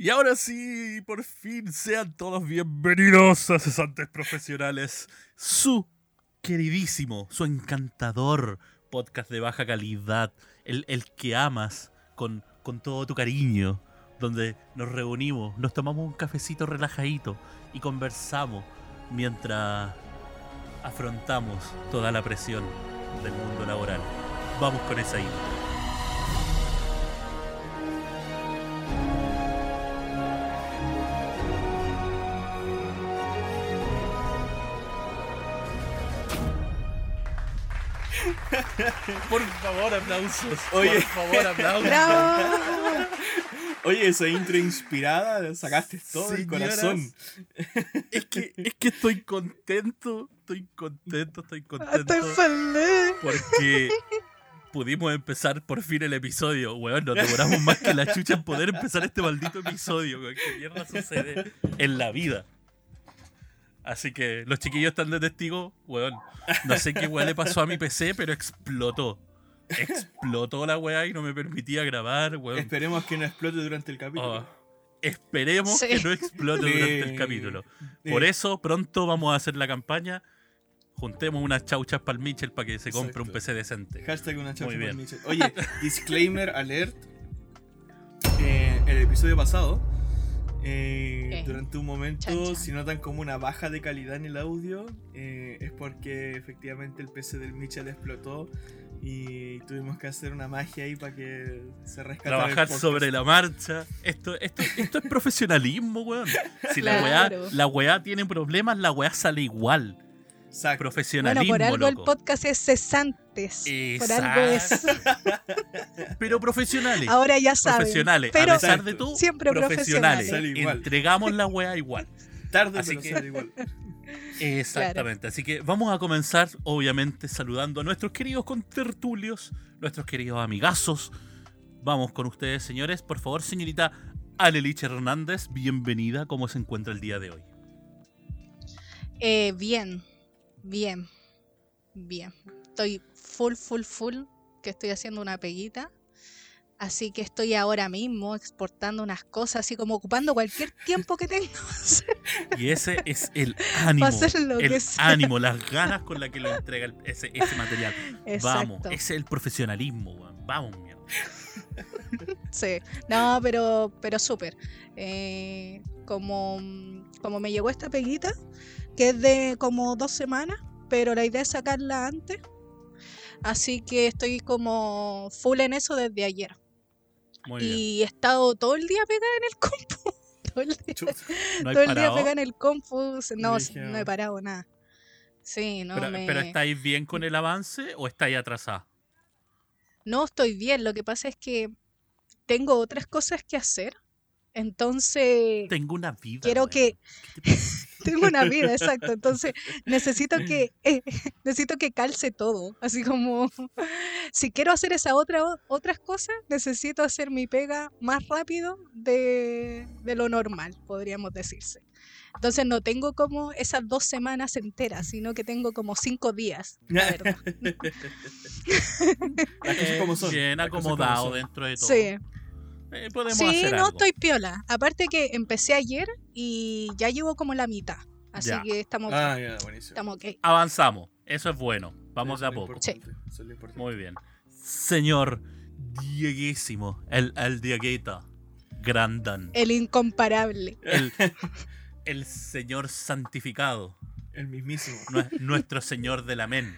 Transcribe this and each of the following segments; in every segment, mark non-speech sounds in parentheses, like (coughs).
Y ahora sí, por fin, sean todos bienvenidos a Cesantes Profesionales, su queridísimo, su encantador podcast de baja calidad, el, el que amas con, con todo tu cariño, donde nos reunimos, nos tomamos un cafecito relajadito y conversamos mientras afrontamos toda la presión del mundo laboral. Vamos con esa intro. Por favor, aplausos. Oye. Por favor, aplausos. ¡Bravo! Oye, esa intro inspirada, sacaste todo el Señoras, corazón. Es que, es que estoy contento, estoy contento, estoy contento. Estoy feliz. Porque pudimos empezar por fin el episodio. Weón, nos demoramos más que la chucha en poder empezar este maldito episodio. weón. ¿Qué mierda sucede en la vida? Así que los chiquillos están de testigo, weón. No sé qué weón le pasó a mi PC, pero explotó. Explotó la weá y no me permitía grabar, weón. Esperemos que no explote durante el Oh, capítulo. esperemos Sí. que no explote durante el capítulo. Sí. Por eso, pronto vamos a hacer la campaña. Juntemos unas chauchas para el Mitchell para que se compre Exacto. un PC decente. Hashtag una chaucha para bien. Mitchell. Oye, disclaimer alert. Eh, el episodio pasado, eh, durante un momento, Chan, chan. si notan como una baja de calidad en el audio, eh, es porque efectivamente el PC del Mitchell explotó y tuvimos que hacer una magia ahí para que se rescatara. el Trabajar sobre la marcha. Esto, esto, esto es profesionalismo, weón. Si la weá, la weá tiene problemas, la weá sale igual. Exacto. Bueno, Profesionalismo, por algo el loco. podcast es cesantes. Por algo es. (laughs) Pero profesionales. Ahora ya saben. profesionales. Pero a pesar de tú, siempre profesionales. profesionales. Entregamos la weá igual. Tarde, Así pero que- sale igual. Exactamente. Así que vamos a comenzar, obviamente, saludando a nuestros queridos contertulios, nuestros queridos amigazos. Vamos con ustedes, señores. Por favor, señorita Aleliche Hernández, bienvenida. ¿Cómo se encuentra el día de hoy? Eh, bien, bien, bien. Estoy full, full, full, que estoy haciendo una peguita. Así que estoy ahora mismo exportando unas cosas, así como ocupando cualquier tiempo que tenga. Y ese es (laughs) el ánimo. el que sea. ánimo, las ganas con las que lo entrega el- ese, ese material. Vamos, ese es el profesionalismo. Vamos, mierda. (laughs) Sí, no, pero, pero súper. Eh, como, como me llegó esta peguita, que es de como dos semanas, pero la idea es sacarla antes. Así que estoy como full en eso desde ayer. Muy bien. Y he estado todo el día pegada en el compu. (laughs) todo el día. No hay todo el día parado, pegada en el compu. No, no he parado nada. Sí, no pero, me... pero ¿estáis bien con el avance o estáis atrasada? No estoy bien. Lo que pasa es que tengo otras cosas que hacer. Entonces... Tengo una vida. quiero que. Tengo una vida, exacto. Entonces necesito que eh, (laughs) necesito que calce todo. Así como (laughs) si quiero hacer esa otra otras cosas, necesito hacer mi pega más rápido de, de lo normal, podríamos decirse. Entonces no tengo como esas dos semanas enteras, sino que tengo como cinco días, la (laughs) verdad. Las cosas como son. Bien acomodado son. dentro de todo. Sí, Eh, podemos sí, hacer no algo. estoy piola. Aparte que empecé ayer y ya llevo como la mitad. Así Ya. que estamos, Ah, ya, buenísimo. estamos ok. Avanzamos. Eso es bueno. Vamos de a Eso es lo poco. importante, eso es lo importante. Muy bien. Señor Dieguísimo, el, el Dieguita Grandan, El incomparable. el, (laughs) el señor santificado, El mismísimo. nue- nuestro señor del amén.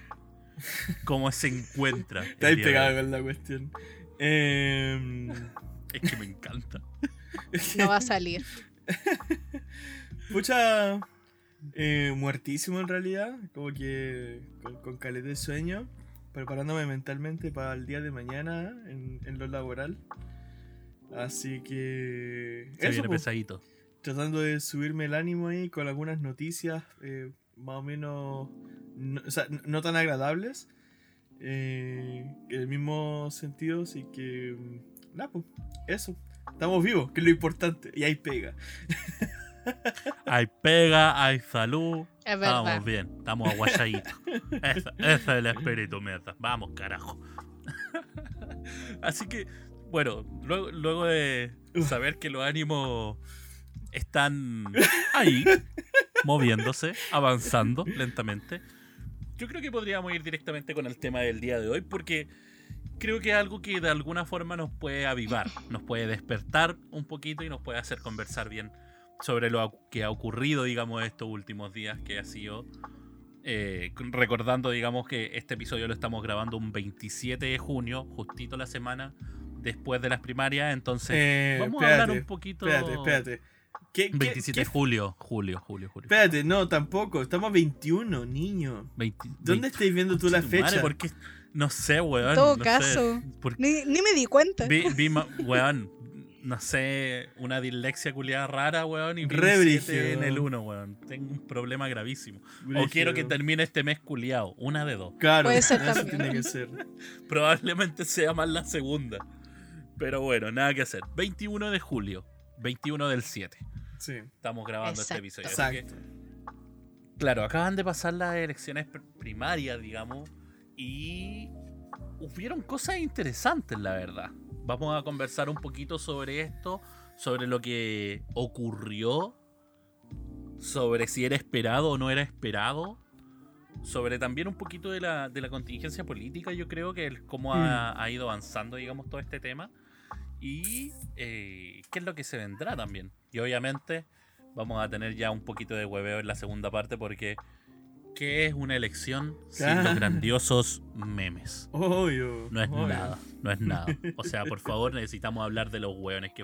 ¿Cómo se encuentra? Está ahí pegado con la cuestión. Em, Es que me encanta. (laughs) No va a salir. (laughs) Pucha. eh, muertísimo en realidad. Como que con, con caleta de sueño. Preparándome mentalmente para el día de mañana en, en lo laboral. Así que. Se eso, viene pesadito. tratando de subirme el ánimo ahí con algunas noticias eh, más o menos. No, o sea, n- no tan agradables. eh, en el mismo sentido, así que. Nada, pues. Eso. Estamos vivos, que es lo importante. Y ahí pega. (laughs) Hay pega, hay salud. Es verdad. Estamos bien, estamos aguachaditos. (laughs) Ese, ese es el espíritu, mierda. Vamos, carajo. (laughs) Así que bueno, luego, luego de saber que los ánimos están ahí, moviéndose, avanzando lentamente, yo creo que podríamos ir directamente con el tema del día de hoy porque creo que es algo que de alguna forma nos puede avivar, nos puede despertar un poquito y nos puede hacer conversar bien sobre lo que ha ocurrido, digamos, estos últimos días, que ha sido eh, recordando, digamos, que este episodio lo estamos grabando un 27 de junio, justito la semana después de las primarias, entonces Eh, vamos a hablar un poquito... Espérate, espérate. ¿Qué, qué- 27 qué- de julio, julio, julio, julio. Espérate, no, tampoco. Estamos a 21, niño. 20 ¿Dónde 20 estáis viendo tú la fecha? ¿por qué? No sé, weón. En todo no sé. caso. ¿Por Ni, ni me di cuenta. Vi, (laughs) vi ma- weón, no sé, una dislexia culiada rara, weón, y Re en el 1, weón. Tengo un problema gravísimo. O quiero que termine este mes culiado, una de dos. Claro, Puede ser eso también. tiene que ser. (laughs) Probablemente sea más la segunda. Pero bueno, nada que hacer. 21 de julio, 21 del 7. Sí. Estamos grabando Exacto. este episodio. que- Exacto. Claro, acaban de pasar las elecciones pr- primarias, digamos, y hubieron cosas interesantes, la verdad. Vamos a conversar un poquito sobre esto, sobre lo que ocurrió, sobre si era esperado o no era esperado, sobre también un poquito de la, de la contingencia política, yo creo que el, cómo ha, ha ido avanzando, digamos, todo este tema, y eh, qué es lo que se vendrá también. Y obviamente vamos a tener ya un poquito de hueveo en la segunda parte porque ¿qué es una elección sin los grandiosos memes? Obvio. No es obvio. nada, no es nada. O sea, por (laughs) favor, necesitamos hablar de los hueones que,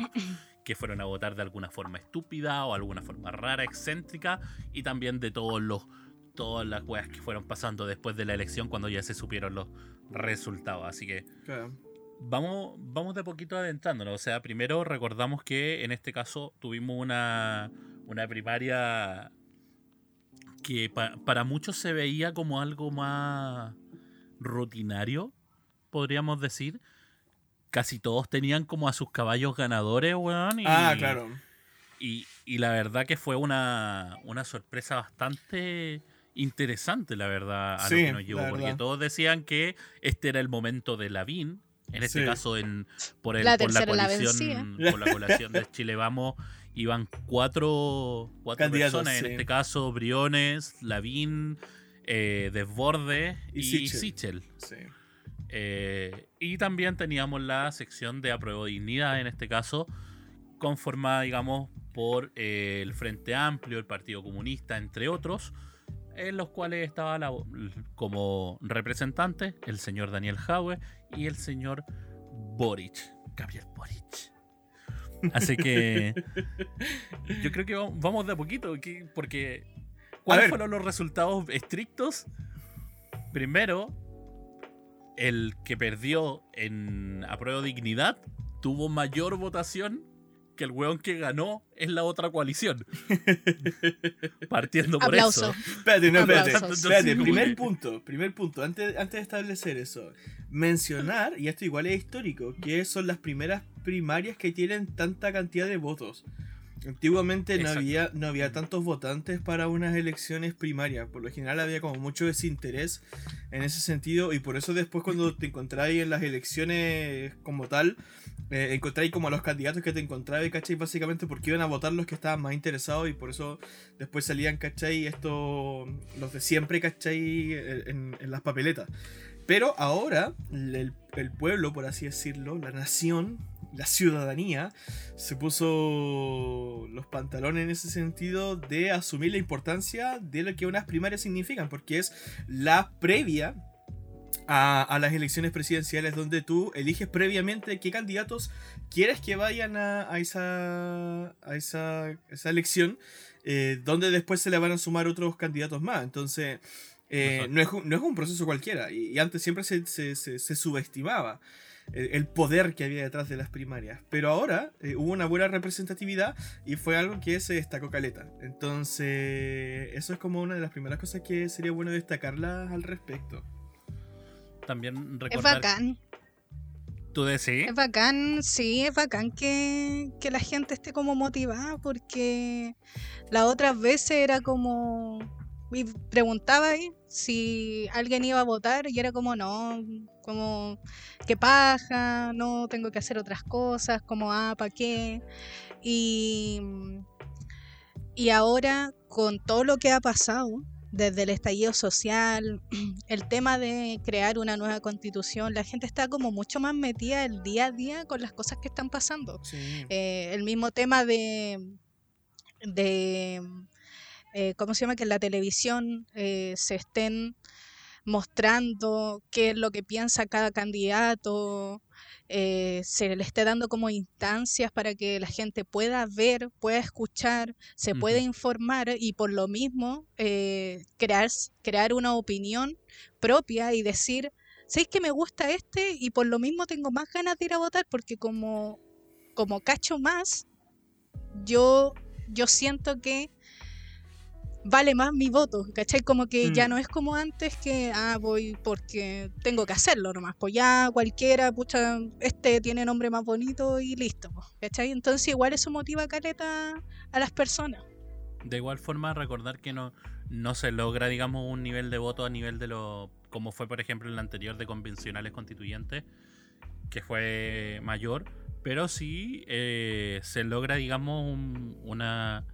que fueron a votar de alguna forma estúpida o alguna forma rara, excéntrica, y también de todos los todas las weas que fueron pasando después de la elección cuando ya se supieron los resultados. Así que Claro. vamos, vamos de poquito adentrándonos. O sea, primero recordamos que en este caso tuvimos una, una primaria que pa- para muchos se veía como algo más rutinario, podríamos decir. Casi todos tenían como a sus caballos ganadores, weón. Y, Ah, claro. y, y la verdad que fue una, una sorpresa bastante interesante, la verdad, a Sí, lo que nos llevó. Porque todos decían que este era el momento de Lavín. En este Sí. caso, en, por, el, La por la coalición, por la coalición de Chile Vamos, iban cuatro, cuatro personas. En este caso, Briones, Lavín, eh, Desborde Y y, Sichel. Sichel. Sí. Eh, y también teníamos la sección de apruebo dignidad, en este caso, conformada, digamos, por eh, el Frente Amplio, el Partido Comunista, entre otros, en los cuales estaba la- como representante el señor Daniel Jaue y el señor Boric, Gabriel Boric. Así que yo creo que va- vamos de a poquito, que- porque ¿cuáles fueron los resultados estrictos? Primero, el que perdió en apruebo dignidad tuvo mayor votación que el weón que ganó en la otra coalición. (laughs) Partiendo por Aplauso. eso. Espérate, no, espérate. Espérate, primer punto, primer punto, antes, antes de establecer eso, mencionar, y esto igual es histórico, que son las primeras primarias que tienen tanta cantidad de votos. Antiguamente no había, no había tantos votantes para unas elecciones primarias, por lo general había como mucho desinterés en ese sentido, y por eso después cuando te encontráis en las elecciones como tal, eh, encontráis como a los candidatos que te encontrabas, ¿cachai? Básicamente porque iban a votar los que estaban más interesados y por eso después salían, ¿cachai? Esto, los de siempre, ¿cachai? En, en las papeletas. Pero ahora, el, el pueblo, por así decirlo, la nación, la ciudadanía, se puso los pantalones en ese sentido de asumir la importancia de lo que unas primarias significan, porque es la previa a, a las elecciones presidenciales donde tú eliges previamente qué candidatos quieres que vayan a, a esa, a esa, esa elección, eh, donde después se le van a sumar otros candidatos más. Entonces, eh, no, es, un- no es un proceso cualquiera. Y, y antes siempre se, se- se- se subestimaba el, el poder que había detrás de las primarias. Pero ahora eh, hubo una buena representatividad y fue algo que se destacó caleta. Entonces, eso es como una de las primeras cosas que sería bueno destacarlas al respecto. También Es recordar. bacán. ¿Tú decís? Es bacán, sí, es bacán que, que la gente esté como motivada porque las otras veces era como y preguntaba ahí si alguien iba a votar y era como no, como qué paja, no tengo que hacer otras cosas, como ah, ¿para qué? Y, y ahora con todo lo que ha pasado, desde el estallido social, (clears throat) el tema de crear una nueva constitución, la gente está como mucho más metida el día a día con las cosas que están pasando. Sí. Eh, el mismo tema de, de eh, ¿cómo se llama? Que en la televisión eh, se estén mostrando qué es lo que piensa cada candidato, eh, se le esté dando como instancias para que la gente pueda ver, pueda escuchar, se pueda informar y por lo mismo eh, crear, crear una opinión propia y decir, ¿sabéis que me gusta este? Y por lo mismo tengo más ganas de ir a votar porque como, como cacho más, yo, yo siento que vale más mi voto, ¿cachai? Como que ya Mm. no es como antes que, ah, voy porque tengo que hacerlo nomás, pues ya cualquiera, pucha, este tiene nombre más bonito y listo, pues, ¿cachai? Entonces igual eso motiva caleta a las personas. De igual forma, recordar que no, no se logra, digamos, un nivel de voto a nivel de lo. como fue, por ejemplo, en la anterior de convencionales constituyentes, que fue mayor, pero sí eh, se logra, digamos, un- una,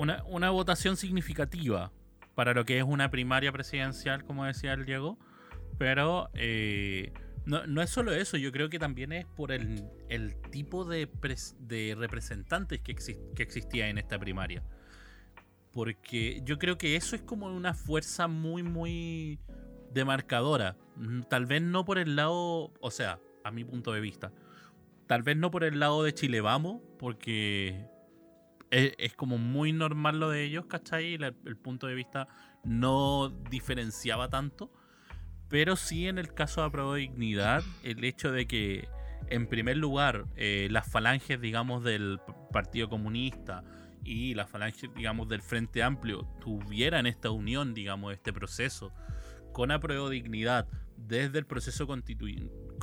una. una votación significativa para lo que es una primaria presidencial, como decía el Diego, pero. eh, no, no es solo eso, yo creo que también es por el, el tipo de, pres- de representantes que, exis- que existía en esta primaria. Porque yo creo que eso es como una fuerza muy, muy demarcadora. Mm, Tal vez no por el lado, o sea, a mi punto de vista. Tal vez no por el lado de Chile Vamos, porque es, es como muy normal lo de ellos, ¿cachai? El punto de vista no diferenciaba tanto. Pero sí en el caso de Aprobó Dignidad, el hecho de que, en primer lugar, eh, las falanges, digamos, del Partido Comunista y las falanges, digamos, del Frente Amplio tuvieran esta unión, digamos, este proceso con Apruebo Dignidad desde el proceso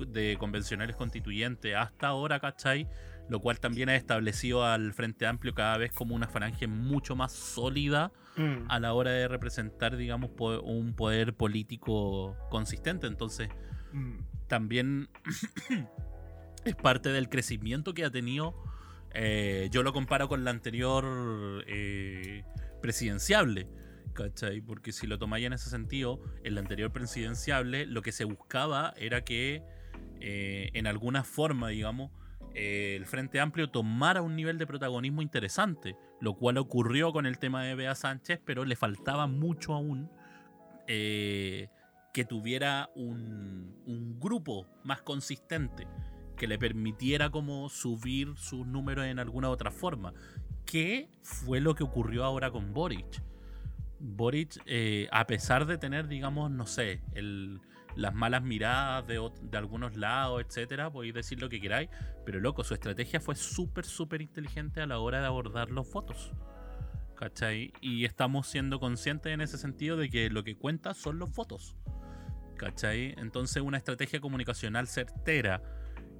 de convencionales constituyentes hasta ahora, ¿cachai? Lo cual también ha establecido al Frente Amplio cada vez como una falange mucho más sólida Mm. a la hora de representar, digamos, un poder político consistente. Entonces, Mm. también (clears throat) es parte del crecimiento que ha tenido. eh, yo lo comparo con la anterior eh, presidenciable. ¿Cachai? Porque si lo tomáis en ese sentido, en la anterior presidenciable lo que se buscaba era que eh, en alguna forma, digamos, el Frente Amplio tomara un nivel de protagonismo interesante, lo cual ocurrió con el tema de Bea Sánchez, pero le faltaba mucho aún eh, que tuviera un, un grupo más consistente que le permitiera como subir sus números en alguna otra forma. ¿Qué fue lo que ocurrió ahora con Boric? Boric, eh, a pesar de tener, digamos, no sé, el, las malas miradas de, de algunos lados, etcétera, podéis decir lo que queráis, pero loco, su estrategia fue súper, súper inteligente a la hora de abordar los votos. ¿Cachai? Y estamos siendo conscientes en ese sentido de que lo que cuenta son los votos. ¿Cachai? Entonces una estrategia comunicacional certera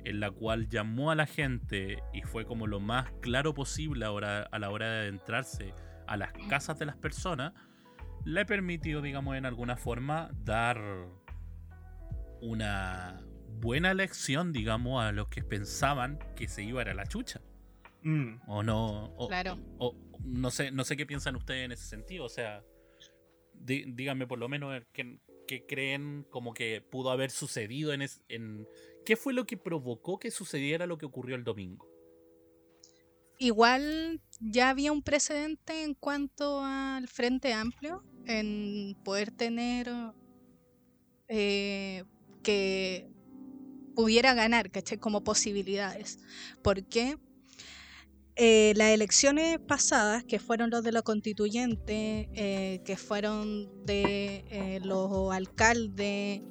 en la cual llamó a la gente y fue como lo más claro posible ahora, a la hora de adentrarse a las casas de las personas, le permitió, digamos, en alguna forma dar una buena lección, digamos, a los que pensaban que se iba a ir a la chucha. Mm. O no. O, Claro. o no sé, no sé qué piensan ustedes en ese sentido. O sea, dí- díganme por lo menos qué, qué creen como que pudo haber sucedido en, es- en qué fue lo que provocó que sucediera lo que ocurrió el domingo. Igual ya había un precedente en cuanto al Frente Amplio en poder tener eh, que pudiera ganar, ¿cachai? Como posibilidades. Porque eh, las elecciones pasadas, que fueron los de la constituyente, eh, que fueron de eh, los alcaldes,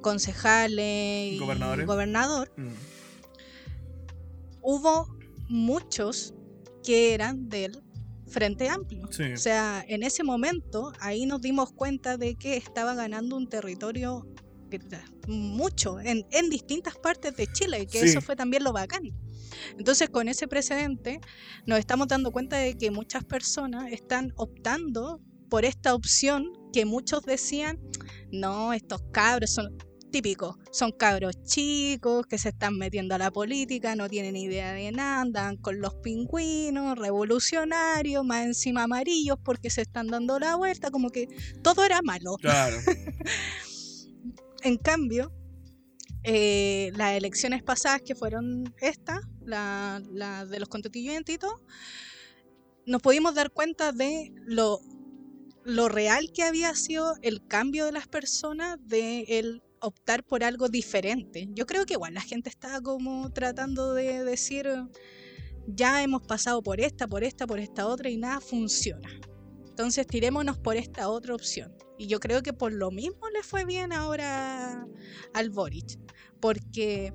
concejales y Gobernadores. gobernador, Mm. hubo muchos que eran del Frente Amplio. Sí. O sea, en ese momento ahí nos dimos cuenta de que estaba ganando un territorio mucho en, en distintas partes de Chile, que Sí. eso fue también lo bacán. Entonces, con ese precedente, nos estamos dando cuenta de que muchas personas están optando por esta opción que muchos decían, no, estos cabros son típicos, son cabros chicos que se están metiendo a la política, no tienen idea de nada, andan con los pingüinos, revolucionarios, más encima amarillos porque se están dando la vuelta, como que todo era malo. Claro. (laughs) en cambio, eh, las elecciones pasadas que fueron estas, la, la de los constituyentes nos pudimos dar cuenta de lo, lo real que había sido el cambio de las personas de el optar por algo diferente. Yo creo que igual la gente está como tratando de decir, ya hemos pasado por esta, por esta, por esta otra y nada funciona. Entonces tirémonos por esta otra opción. Y yo creo que por lo mismo le fue bien ahora al Boric. Porque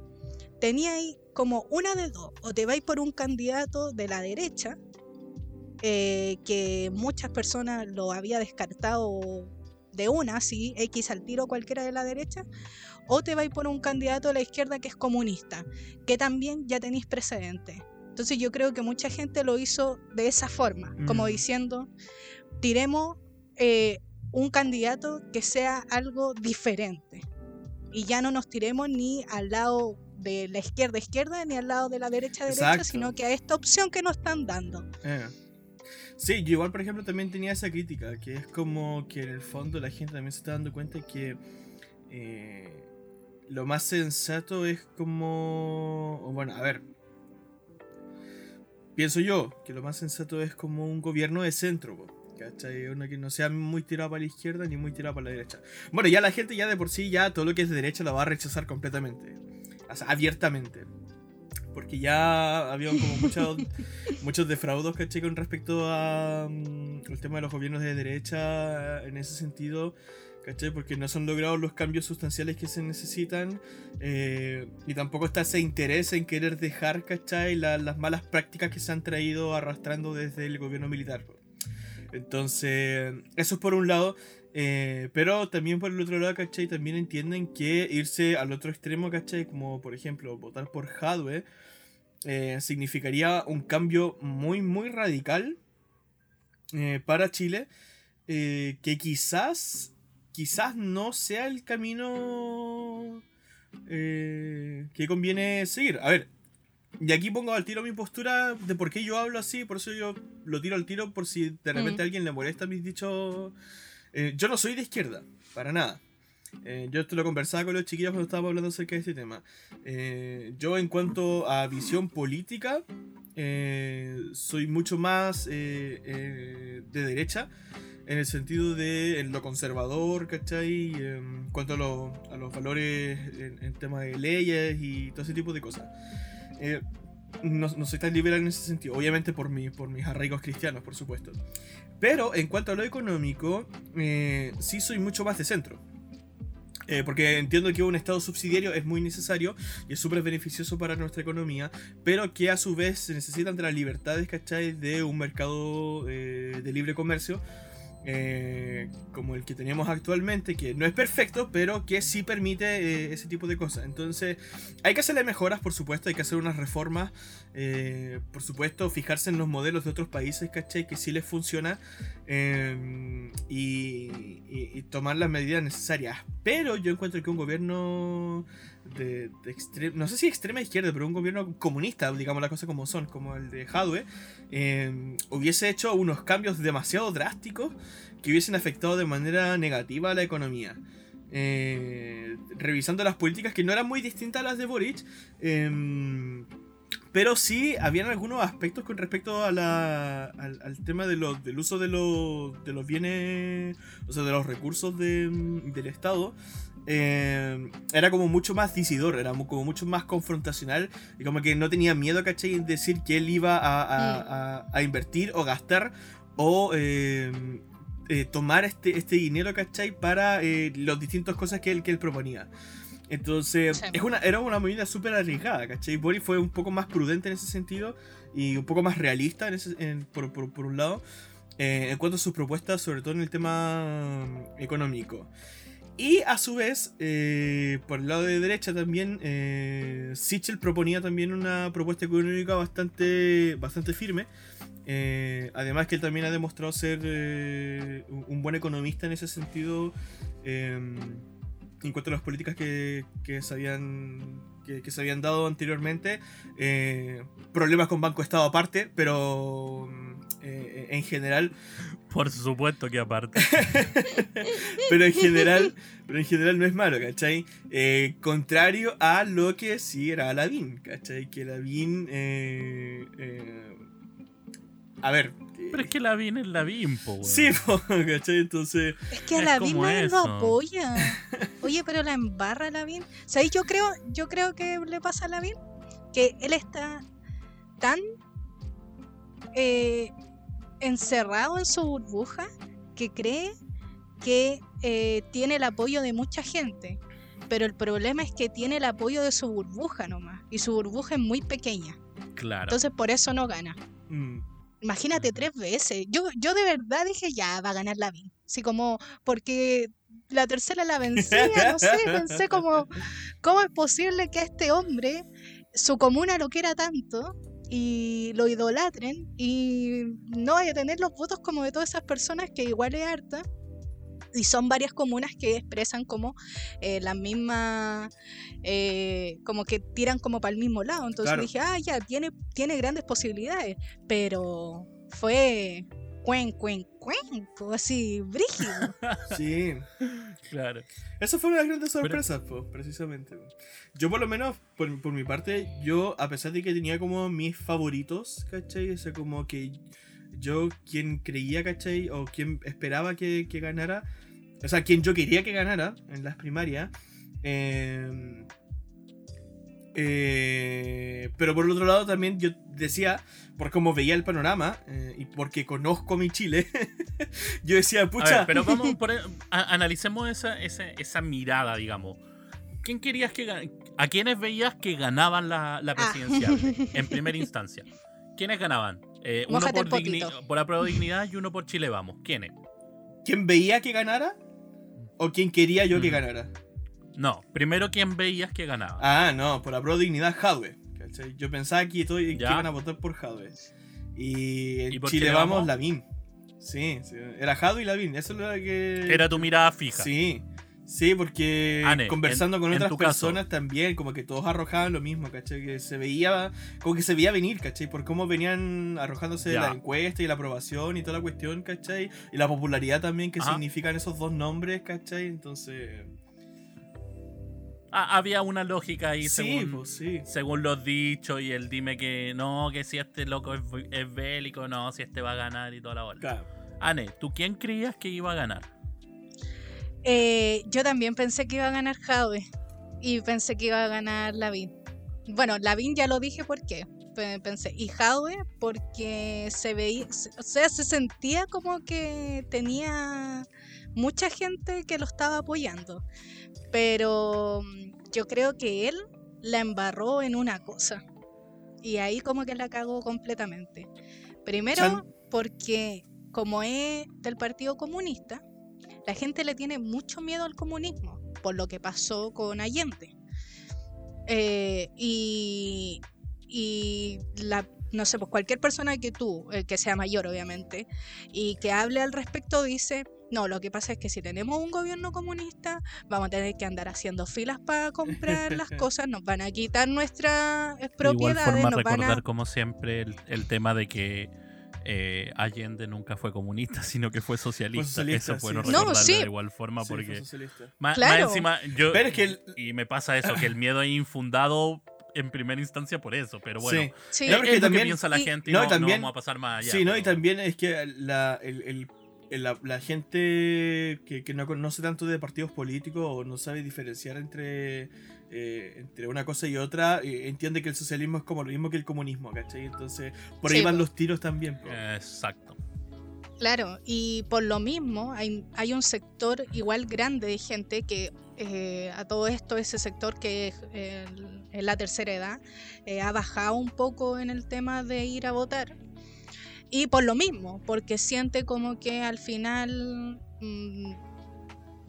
tenía ahí como una de dos. O te vais por un candidato de la derecha, eh, que muchas personas lo había descartado de una, si X al tiro cualquiera de la derecha, o te vais por un candidato de la izquierda que es comunista, que también ya tenéis precedentes. Entonces yo creo que mucha gente lo hizo de esa forma, como Mm. diciendo, tiremos eh, un candidato que sea algo diferente. Y ya no nos tiremos ni al lado de la izquierda izquierda ni al lado de la derecha derecha, Exacto. sino que a esta opción que nos están dando. Eh. Sí, yo igual, por ejemplo, también tenía esa crítica, que es como que en el fondo la gente también se está dando cuenta que eh, lo más sensato es como... Bueno, a ver. Pienso yo que lo más sensato es como un gobierno de centro, ¿cachai? Uno que no sea muy tirado para la izquierda ni muy tirado para la derecha. Bueno, ya la gente ya de por sí ya todo lo que es de derecha lo va a rechazar completamente. O sea, abiertamente. Porque ya había como (laughs) muchos, muchos defraudos, ¿cachai? Con respecto a mm, el tema de los gobiernos de derecha en ese sentido, ¿cachai? Porque no se han logrado los cambios sustanciales que se necesitan eh, y tampoco está ese interés en querer dejar, ¿cachai? La- las malas prácticas que se han traído arrastrando desde el gobierno militar. Entonces, eso es por un lado. eh, pero también por el otro lado, ¿cachai? También entienden que irse al otro extremo, ¿cachai? Como por ejemplo votar por Hadwe eh, significaría un cambio muy, muy radical eh, para Chile. eh, que quizás, quizás no sea el camino que conviene seguir. A ver, y aquí pongo al tiro mi postura de por qué yo hablo así, por eso yo lo tiro al tiro por si de repente Mm. a alguien le molesta mis dichos. Eh, yo no soy de izquierda, para nada. Eh, yo esto lo conversaba con los chiquillos cuando estábamos hablando acerca de este tema. Eh, yo en cuanto a visión política, eh, soy mucho más de derecha, en el sentido de en lo conservador, ¿cachai? En cuanto a, lo- a los valores en, en tema de leyes y todo ese tipo de cosas. Eh, no, no soy tan liberal en ese sentido, obviamente por, mi, por mis arraigos cristianos, por supuesto. Pero en cuanto a lo económico, eh, sí soy mucho más de centro. Eh, porque entiendo que un Estado subsidiario es muy necesario y es súper beneficioso para nuestra economía, pero que a su vez se necesitan de las libertades, ¿cachai? De un mercado eh, de libre comercio. Eh, como el que tenemos actualmente, que no es perfecto, pero que sí permite eh, ese tipo de cosas. Entonces, hay que hacerle mejoras, por supuesto, hay que hacer unas reformas, eh, por supuesto, fijarse en los modelos de otros países, ¿cachai? Que sí les funciona y- y tomar las medidas necesarias. Pero yo encuentro que un gobierno no sé si extrema izquierda, pero un gobierno comunista, digamos las cosas como son, como el de Hadwe, eh, hubiese hecho unos cambios demasiado drásticos que hubiesen afectado de manera negativa a la economía. Eh, revisando las políticas que no eran muy distintas a las de Boric, eh, pero sí habían algunos aspectos con respecto al, al tema del uso de, los bienes, o sea, de los recursos de- del Estado. Eh, era como mucho más decidor, era como mucho más confrontacional y como que no tenía miedo, ¿cachai? En decir que él iba a, a- a- a invertir o gastar o eh, eh, tomar este, este dinero, ¿cachai? Para eh, las distintas cosas que él, que él proponía. Entonces, es una, era una medida súper arriesgada, ¿cachai? Boris fue un poco más prudente en ese sentido y un poco más realista en ese- en- por, por- por un lado, eh, en cuanto a sus propuestas, sobre todo en el tema mm, económico. Y a su vez, eh, por el lado de derecha también, eh, Sichel proponía también una propuesta económica bastante, bastante firme. Eh, además que él también ha demostrado ser eh, un buen economista en ese sentido eh, en cuanto a las políticas que, que se habían que, que se habían dado anteriormente. Problemas con Banco Estado aparte, pero eh, en general Por supuesto que aparte. (laughs) pero en general, pero en general no es malo, ¿cachai? Eh, contrario a lo que sí era Aladdin, ¿cachai? Que Aladdin, eh, eh, a ver, Pero es que la Vin es la Vin, po, weón. sí, po, ¿cachai? Entonces, Es que a Es la como nadie lo apoya. Oye, pero la embarra la ¿Sabéis? Yo creo, yo creo que le pasa a la que él está tan eh, encerrado en su burbuja que cree que eh, tiene el apoyo de mucha gente. Pero el problema es que tiene el apoyo de su burbuja nomás. Y su burbuja es muy pequeña. Claro. Entonces por eso no gana. mm, Imagínate tres veces. Yo, yo de verdad dije, ya va a ganar la Así como, porque la tercera la vencía, no sé, (laughs) pensé como, ¿cómo es posible que este hombre, su comuna lo quiera tanto y lo idolatren y no vaya a tener los votos como de todas esas personas que igual es harta? Y son varias comunas que expresan como eh, la misma, eh, como que tiran como para el mismo lado. Entonces Claro. dije, ah, ya, tiene, tiene grandes posibilidades, pero fue cuen, cuen, cuen, pues, así, brígido. (laughs) sí. Claro. Eso fue una de las grandes sorpresas, po, precisamente. Yo por lo menos, por, por mi parte, yo, a pesar de que tenía como mis favoritos, ¿cachai? O sea, como que yo, quien creía, ¿cachai? O quien esperaba que, que ganara, o sea, quien yo quería que ganara en las primarias, eh, eh, pero por el otro lado también yo decía, por cómo veía el panorama eh, y porque conozco mi Chile, (laughs) yo decía, A pucha, ver, pero vamos, (laughs) por, a- analicemos esa, esa, esa mirada, digamos. ¿Quién querías que ¿A quiénes veías que ganaban la, la Ah. presidencial en (laughs) primera instancia? ¿Quiénes ganaban? Eh, uno por, digni- por apruebo dignidad y uno por Chile Vamos. ¿Quiénes? ¿quién veía que ganara? ¿O quién quería yo que ganara? No, primero quién veías que ganaba. Ah, no, por la pro dignidad. ¿cachai? Yo pensaba que, que iban a votar por Jadwe. Y en ¿Y por Chile vamos, Vamos? Lavín. Sí, sí, era Jadwe y Lavín. Eso es lo que. Era tu mirada fija. Sí, sí, porque Ane, conversando en- con otras caso. personas también, como que todos arrojaban lo mismo, ¿cachai? Que se veía, como que se veía venir, ¿cachai? Por cómo venían arrojándose Ya. la encuesta y la aprobación y toda la cuestión, ¿cachai? Y la popularidad también que Ajá. significan esos dos nombres, ¿cachai? Entonces. Ah, había una lógica ahí sí, según, pues sí. según los dichos y el dime que no, que si este loco es, es bélico, no, si este va a ganar y toda la bola. Claro. Ane, ¿tú quién creías que iba a ganar? Eh, yo también pensé que iba a ganar Jadwe y pensé que iba a ganar Lavín. Bueno, Lavín ya lo dije por qué. Pe- Pensé, y Jadwe porque se veía, o sea, se sentía como que tenía mucha gente que lo estaba apoyando. Pero mm, yo creo que él la embarró en una cosa. Y ahí como que la cagó completamente. Primero, porque como es del Partido Comunista, la gente le tiene mucho miedo al comunismo, por lo que pasó con Allende. Eh, y y la, no sé, pues cualquier persona que tú, eh, que sea mayor obviamente, y que hable al respecto dice, no, lo que pasa es que si tenemos un gobierno comunista, vamos a tener que andar haciendo filas para comprar las (laughs) cosas, nos van a quitar nuestras eh, De igual propiedades, forma nos van recordar a... como siempre el, el tema de que eh, Allende nunca fue comunista, (laughs) sino que fue socialista. socialista, Eso bueno sí. No, recordarlo sí. de igual forma Sí, fue porque más, más Claro. encima yo Pero es que el- y me pasa eso que el miedo es infundado en primera instancia por eso, pero bueno. Sí. Sí, Es, No, es lo que también- piensa la y- gente y no, no, y no también- vamos a pasar más allá. sí, ¿no? Y también es que la, el- la, la gente que, que no conoce tanto de partidos políticos o no sabe diferenciar entre, eh, entre una cosa y otra, eh, entiende que el socialismo es como lo mismo que el comunismo, ¿cachai? Entonces, por ahí Sí, van los tiros también. Exacto. Claro, y por lo mismo hay, hay un sector igual grande de gente que eh, a todo esto, ese sector que es eh, la tercera edad, eh, ha bajado un poco en el tema de ir a votar. Y por lo mismo, porque siente como que al final mm,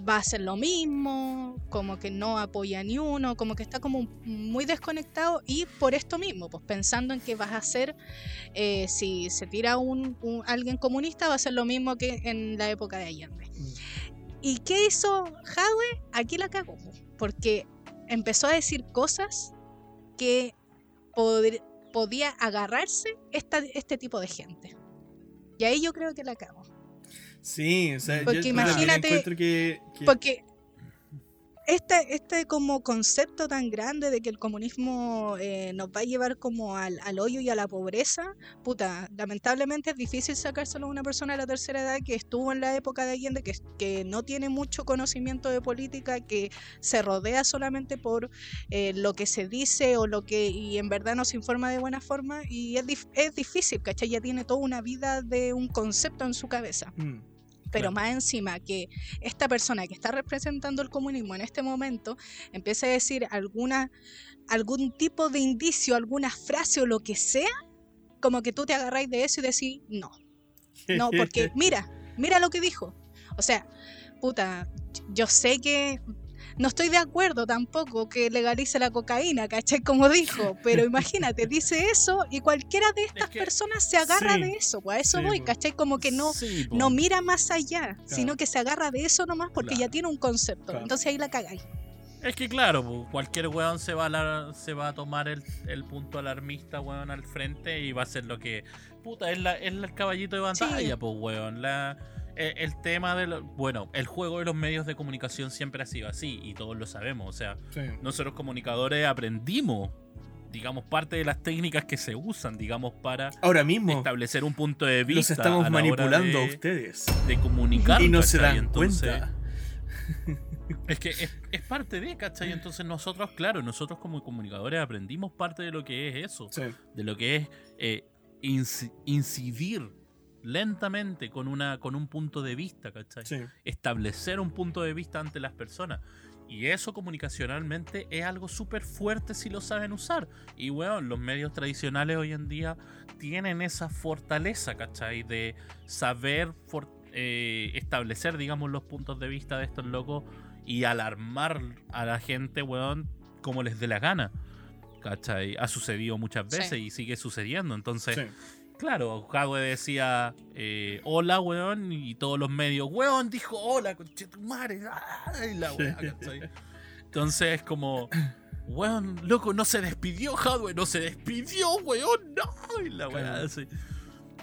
va a hacer lo mismo, como que no apoya ni uno, como que está como muy desconectado y por esto mismo, pues pensando en que vas a hacer, eh, si se tira un, alguien comunista, va a ser lo mismo que en la época de Allende. ¿Y qué hizo Jadwe? Aquí la cagó, po, porque empezó a decir cosas que podr- podía agarrarse esta- este tipo de gente. Y ahí yo creo que la cago. Sí, o sea, Porque yo imagínate- encuentro que, que- Porque este, este como concepto tan grande de que el comunismo eh, nos va a llevar como al, al hoyo y a la pobreza, puta, lamentablemente es difícil sacárselo a una persona de la tercera edad que estuvo en la época de Allende, que, que no tiene mucho conocimiento de política, que se rodea solamente por eh, lo que se dice o lo que y en verdad no se informa de buena forma y es, dif- es difícil, ¿cachai? Ya tiene toda una vida de un concepto en su cabeza. Mm, Pero Claro. más encima que esta persona que está representando el comunismo en este momento empiece a decir alguna, algún tipo de indicio, alguna frase o lo que sea, como que tú te agarráis de eso y decís, no, no, porque mira, mira lo que dijo. O sea, puta, yo sé que no estoy de acuerdo tampoco que legalice la cocaína, ¿cachai? Como dijo, pero imagínate, dice eso y cualquiera de estas que- personas se agarra Sí, de eso, pues a eso sí, voy. ¿cachai? Como que no, Sí, no mira más allá, sino que se agarra de eso nomás porque ya Claro. tiene un concepto. Claro. Entonces ahí la cagáis. Es que claro, po, cualquier weón se va a, la- se va a tomar el, el punto alarmista, weón, al frente y va a ser lo que... Puta, es, la, es el caballito de batalla, pues, weón. La, el, tema de... lo- bueno, el juego de los medios de comunicación siempre ha sido así y todos lo sabemos. O sea, Sí. nosotros comunicadores aprendimos, digamos, parte de las técnicas que se usan, digamos, para Ahora mismo establecer un punto de vista. los estamos a manipulando a de- ustedes. de comunicar. Y no se ¿cachai? dan Entonces, cuenta. (laughs) Es que es, es parte de, ¿cachai? Entonces nosotros, claro, nosotros como comunicadores aprendimos parte de lo que es eso, Sí. de lo que es eh, inci- incidir lentamente con, una, con un punto de vista, ¿cachai? Sí. Establecer un punto de vista ante las personas. Y eso comunicacionalmente es algo súper fuerte si lo saben usar. Y bueno, los medios tradicionales hoy en día tienen esa fortaleza, ¿cachai? De saber for- eh, establecer, digamos, los puntos de vista de estos locos y alarmar a la gente, weón, como les dé la gana. ¿Cachai? Ha sucedido muchas Sí. veces y sigue sucediendo. Entonces, Sí. Claro, Jadwe decía eh, hola, weón, y todos los medios, weón, dijo hola, conchetumare, ay, la weá, ¿cachai? Entonces es como, weón, loco, no se despidió, Jadwe, no se despidió, weón, no, y la weá, así.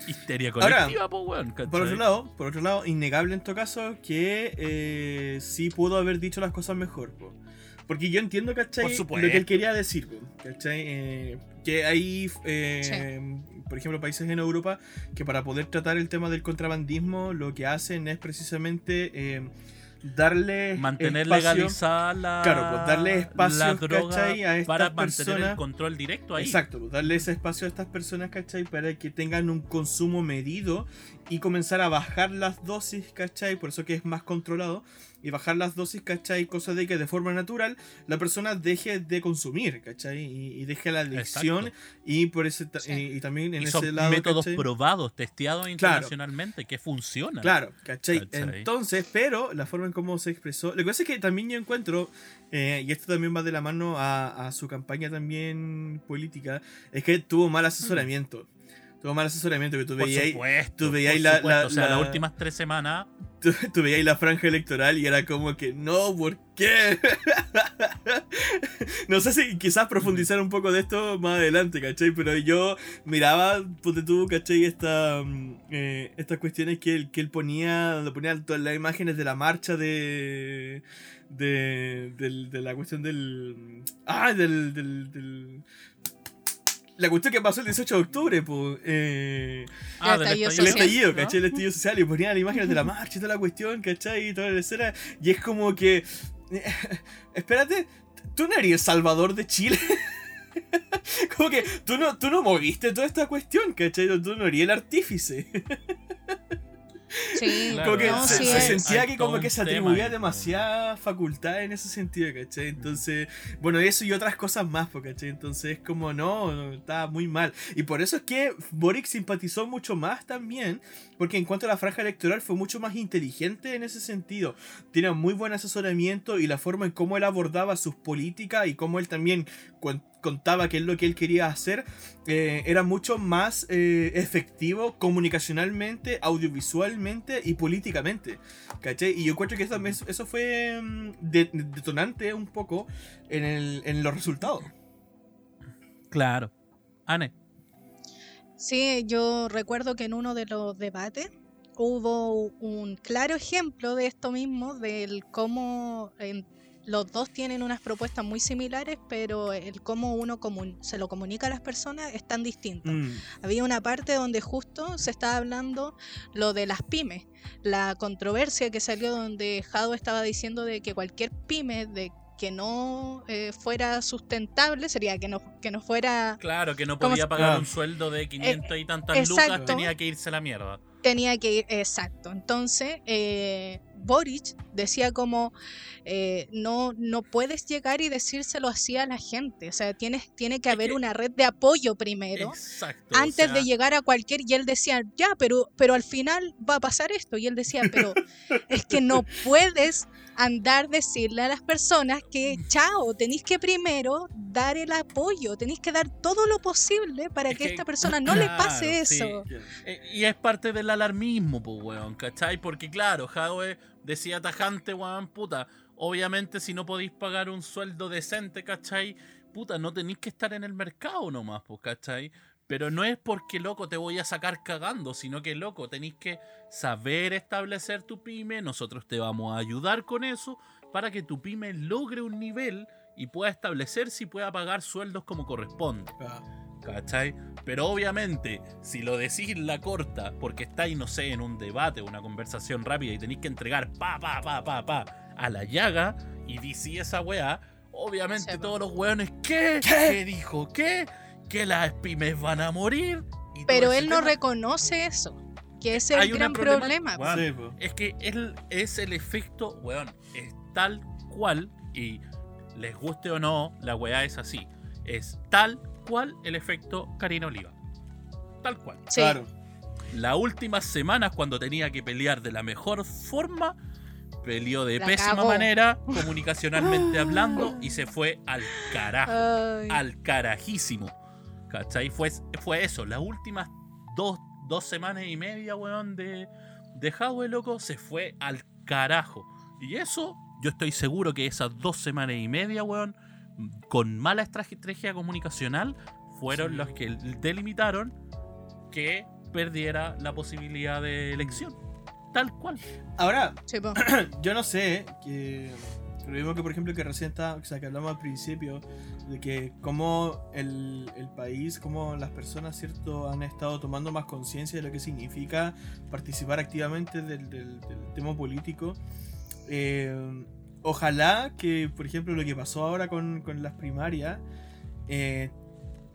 Histeria Ahora, colectiva, po, weón, ¿cachai? Por otro lado, por otro lado, innegable en todo caso que eh, sí pudo haber dicho las cosas mejor, po. Porque yo entiendo, ¿cachai? Por Lo supuesto. que él quería decir, ¿cachai? Eh, que hay, eh, por ejemplo, países en Europa que para poder tratar el tema del contrabandismo lo que hacen es precisamente eh, darle Mantener espacio- legalizada la, Claro, pues, darle espacio, la droga ¿cachai? a estas para mantener personas. el control directo ahí. Exacto, pues, darle ese espacio a estas personas, ¿cachai? Para que tengan un consumo medido y comenzar a bajar las dosis, ¿cachai? Por eso que es más controlado. Y bajar las dosis, ¿cachai? Cosa de que de forma natural la persona deje de consumir, ¿cachai? Y, y deje la adicción. Exacto. Y por ese Sí. y, y también en Y ese lado. métodos ¿cachai? probados, testeados internacionalmente, que funcionan. Claro, ¿cachai? ¿Cachai? Entonces, pero la forma en cómo se expresó. Lo que pasa es que también yo encuentro, eh, y esto también va de la mano a, a su campaña también política, es que tuvo mal asesoramiento. Tuvo mal asesoramiento, que tú veías, supuesto. tú veías la- la- o sea, la- las últimas tres semanas tú, tú veías la franja electoral y era como que, no, ¿por qué? (laughs) no sé si quizás profundizar un poco de esto más adelante, ¿cachai? Pero yo miraba, ponte tú, ¿cachai? Esta, mm, eh, estas cuestiones que él, que él ponía, donde ponía todas las imágenes de la marcha de... De, del- de la cuestión del... Ah, del... del, del- la cuestión que pasó el 18 de octubre, pues... Eh, Ah, El del estallido el social, estallido, ¿no? ¿cachai? El estallido social y ponían las imágenes de la marcha y toda la cuestión, ¿cachai? Y toda la escena. Y es como que. (laughs) Espérate, ¿tú no eres el salvador de Chile? (laughs) como que tú no, tú no moviste toda esta cuestión, ¿cachai? Tú no eres el artífice. (laughs) Sí, Claro, como que no, se, sí se es. sentía Hay que como que se atribuía demasiada facultad en ese sentido, ¿cachai? Entonces, bueno, eso y otras cosas más, po, ¿cachai? Entonces, como no, está muy mal. Y por eso es que Boric simpatizó mucho más también, porque en cuanto a la franja electoral fue mucho más inteligente en ese sentido. Tiene muy buen asesoramiento y la forma en cómo él abordaba sus políticas y cómo él también contaba qué es lo que él quería hacer, eh, era mucho más eh, efectivo comunicacionalmente, audiovisualmente y políticamente. ¿Cachai? Y yo encuentro que eso, fue mm, de- detonante un poco en, el- en los resultados. Claro. Ane. Sí, yo recuerdo que en uno de los debates hubo un claro ejemplo de esto mismo, del cómo en- los dos tienen unas propuestas muy similares, pero el cómo uno comun- se lo comunica a las personas es tan distinto. Mm, Había una parte donde justo se estaba hablando lo de las pymes, la controversia que salió donde Jado estaba diciendo de que cualquier pyme de que no eh, fuera sustentable sería que no que no fuera Claro, que no ¿Cómo podía pagar Ah. un sueldo de 500 y tantas exacto. lucas, tenía que irse a la mierda. tenía que ir exacto entonces eh, Boric decía como eh, no no puedes llegar y decírselo así a la gente o sea tienes tiene que haber una red de apoyo primero Exacto. o antes sea, de llegar a cualquier y él decía ya pero pero al final va a pasar esto y él decía pero es que no (laughs) puedes andar decirle a las personas que chao tenéis que primero dar el apoyo tenéis que dar todo lo posible para Es que, esta persona no le pase sí. eso Eh, Y es parte del alarmismo, pues, weón, ¿cachai? Porque, claro, Jadwe decía tajante, weón, puta. Obviamente, si no podéis pagar un sueldo decente, ¿cachai? Puta, no tenéis que estar en el mercado nomás, pues, ¿cachai? Pero no es porque, loco, te voy a sacar cagando, sino que, loco, tenéis que saber establecer tu pyme. Nosotros te vamos a ayudar con eso para que tu pyme logre un nivel y pueda establecerse y pueda pagar sueldos como corresponde. ah, ¿Cachai? Pero obviamente, si lo decís la corta, porque estáis, no sé, en un debate o una conversación rápida y tenéis que entregar pa, pa, pa, pa, pa, a la llaga y decís esa weá, obviamente todos los weones, ¿qué? ¿Qué dijo? ¿Qué? Que las pymes van a morir. Y pero él no tema. reconoce eso que ese es el gran problema- sí. Es que él es el efecto, weón, es tal cual, y les guste o no, la weá es así. Es tal cual el efecto Karina Oliva. Tal cual. sí Claro. Las últimas semanas, cuando tenía que pelear de la mejor forma, peleó de La pésima manera, (laughs) comunicacionalmente hablando, y se fue al carajo. Ay, Al carajísimo. ¿Cachai? Fue, fue eso. Las últimas dos, dos semanas y media, weón, de, de Howe, loco, se fue al carajo. Y eso, yo estoy seguro que esas dos semanas y media, weón, con mala estrategia comunicacional, fueron Sí. los que delimitaron que perdiera la posibilidad de elección. Tal cual. Ahora, sí, (clears throat) yo no sé, que lo mismo que por ejemplo que recién está, o sea, que hablamos al principio, de que cómo el, el país, cómo las personas, ¿cierto?, han estado tomando más conciencia de lo que significa participar activamente del, del- del tema político. Eh, ojalá que, por ejemplo, lo que pasó ahora con, con las primarias, eh,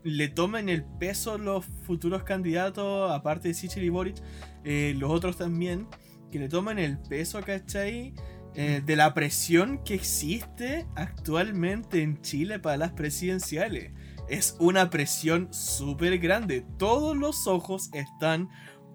le tomen el peso los futuros candidatos, aparte de Sichel y Boric, eh, los otros también, que le tomen el peso, ¿cachai? Eh, de la presión que existe actualmente en Chile para las presidenciales. Es una presión súper grande. Todos los ojos están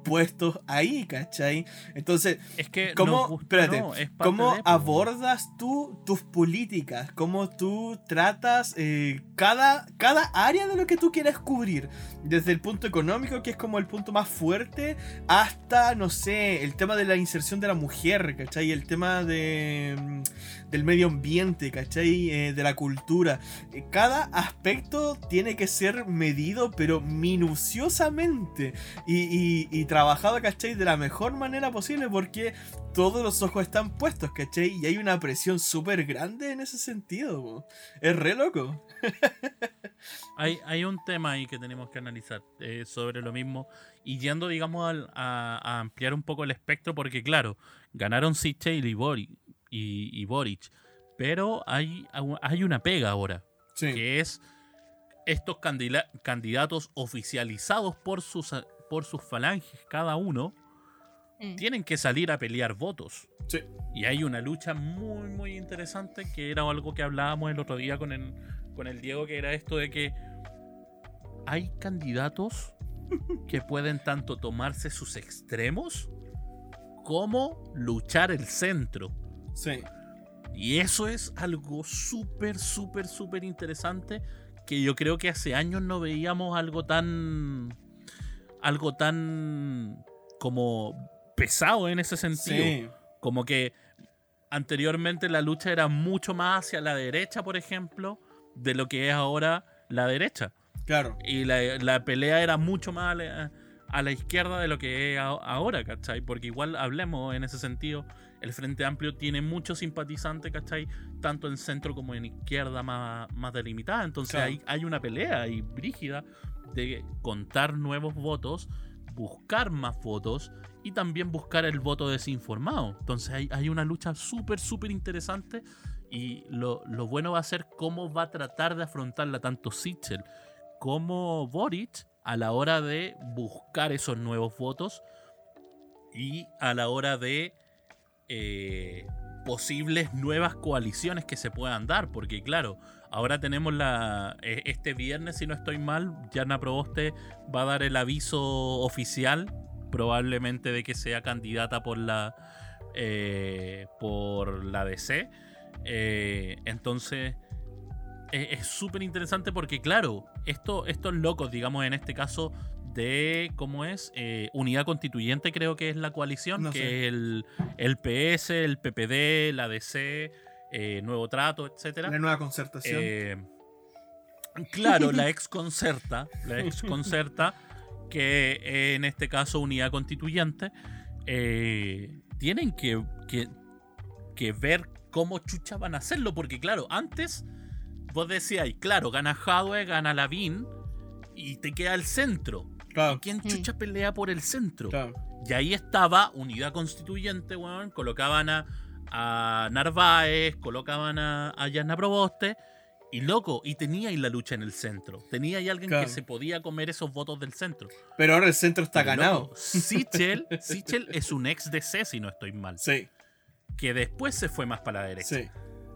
puestos ahí, ¿cachai? Entonces, Es que ¿Cómo- gusta, espérate, no, es parte ¿Cómo abordas tú tus políticas? ¿Cómo tú tratas eh, cada, cada área de lo que tú quieres cubrir? Desde el punto económico, que es como el punto más fuerte, hasta, no sé, el tema de la inserción de la mujer, ¿cachai? El tema de, mm, del medio ambiente, ¿cachai? Eh, de la cultura. Eh, Cada aspecto tiene que ser medido, pero minuciosamente. Y, y, y trabajado, ¿cachai? De la mejor manera posible, porque todos los ojos están puestos, ¿cachai? Y hay una presión súper grande en ese sentido. po. Es re loco. (laughs) Hay, hay un tema ahí que tenemos que analizar eh, sobre lo mismo y yendo, digamos, a, a ampliar un poco el espectro, porque claro, ganaron Sichel y, Boric, y, y Boric, pero hay, hay una pega ahora, Sí. que es estos candidatos oficializados por sus, por sus falanges cada uno, Mm. tienen que salir a pelear votos. Sí. Y hay una lucha muy, muy interesante que era algo que hablábamos el otro día con el, con el Diego, que era esto de que hay candidatos (laughs) que pueden tanto tomarse sus extremos como luchar el centro. Sí. Y eso es algo súper, súper, súper interesante que yo creo que hace años no veíamos algo tan... algo tan como pesado en ese sentido. Sí. Como que anteriormente la lucha era mucho más hacia la derecha, por ejemplo, de lo que es ahora la derecha. Claro. Y la, la pelea era mucho más a la, a la izquierda de lo que es ahora, ¿cachai? Porque igual hablemos en ese sentido, el Frente Amplio tiene muchos simpatizantes, ¿cachai? Tanto en centro como en izquierda más, más delimitada. Entonces Claro. hay, hay una pelea ahí brígida de contar nuevos votos, buscar más votos y también buscar el voto desinformado. Entonces hay, una lucha súper, súper interesante y lo, lo bueno va a ser cómo va a tratar de afrontarla tanto Sichel como Boric a la hora de buscar esos nuevos votos y a la hora de eh, posibles nuevas coaliciones que se puedan dar, porque claro, ahora tenemos la eh, este viernes, si no estoy mal, Yana Proboste va a dar el aviso oficial, probablemente de que sea candidata por la eh, por la DC. Eh, entonces eh, es súper interesante porque, claro, esto, estos locos, digamos, en este caso de, ¿cómo es? Eh, Unidad Constituyente creo que es la coalición, No que es el, el PS, el PPD, la DC, eh, Nuevo Trato, etcétera. La nueva concertación. Eh, claro, la ex concerta, la ex concerta, que eh, en este caso unidad constituyente, eh, tienen que, que, que ver cómo chucha van a hacerlo, porque claro, antes vos decíais, claro, gana Jadwe, gana Lavín, y te queda el centro. claro. ¿Quién Mm. chucha pelea por el centro? Claro. Y ahí estaba Unidad Constituyente, weón. Colocaban a, a Narváez, colocaban a, a Yasna Proboste. Y loco, y tenía ahí la lucha en el centro. Tenía ahí alguien Claro. que se podía comer esos votos del centro. Pero ahora el centro está Pero, ganado. loco, Sichel, (laughs) Sichel es un ex DC, si no estoy mal. Sí, Que después se fue más para la derecha. sí.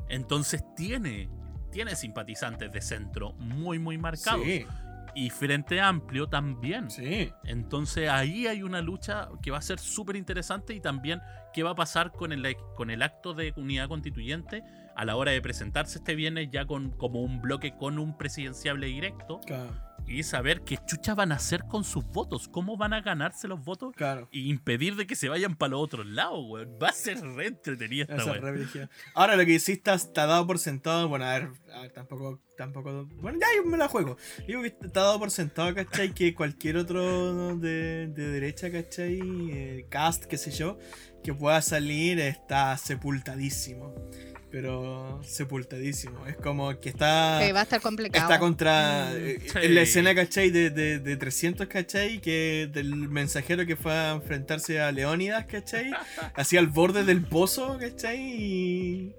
Entonces tiene, tiene simpatizantes de centro muy, muy marcados. Sí, Y Frente Amplio también. sí. Entonces ahí hay una lucha que va a ser súper interesante y también qué va a pasar con el, con el acto de unidad constituyente a la hora de presentarse este viernes ya con como un bloque con un presidenciable directo Claro. y saber qué chucha van a hacer con sus votos, cómo van a ganarse los votos claro. e impedir de que se vayan para los otros lados, weón. Va a ser re entretenida esta weón. re. Ahora lo que sí está, está dado por sentado, bueno, a ver, a ver, tampoco, tampoco, bueno, ya yo me la juego. Digo que está dado por sentado, ¿cachai? Que cualquier otro de, de derecha, ¿cachai? Eh, cast, qué sé yo, que pueda salir está sepultadísimo. Pero sepultadísimo. Es como que está... Que va a estar complicado. Está contra. Mm, sí. En la escena, ¿cachai? De, de, de 300, ¿cachai? Que del mensajero que fue a enfrentarse a Leónidas, ¿cachai? (laughs) Hacia el borde del pozo, ¿cachai? Y.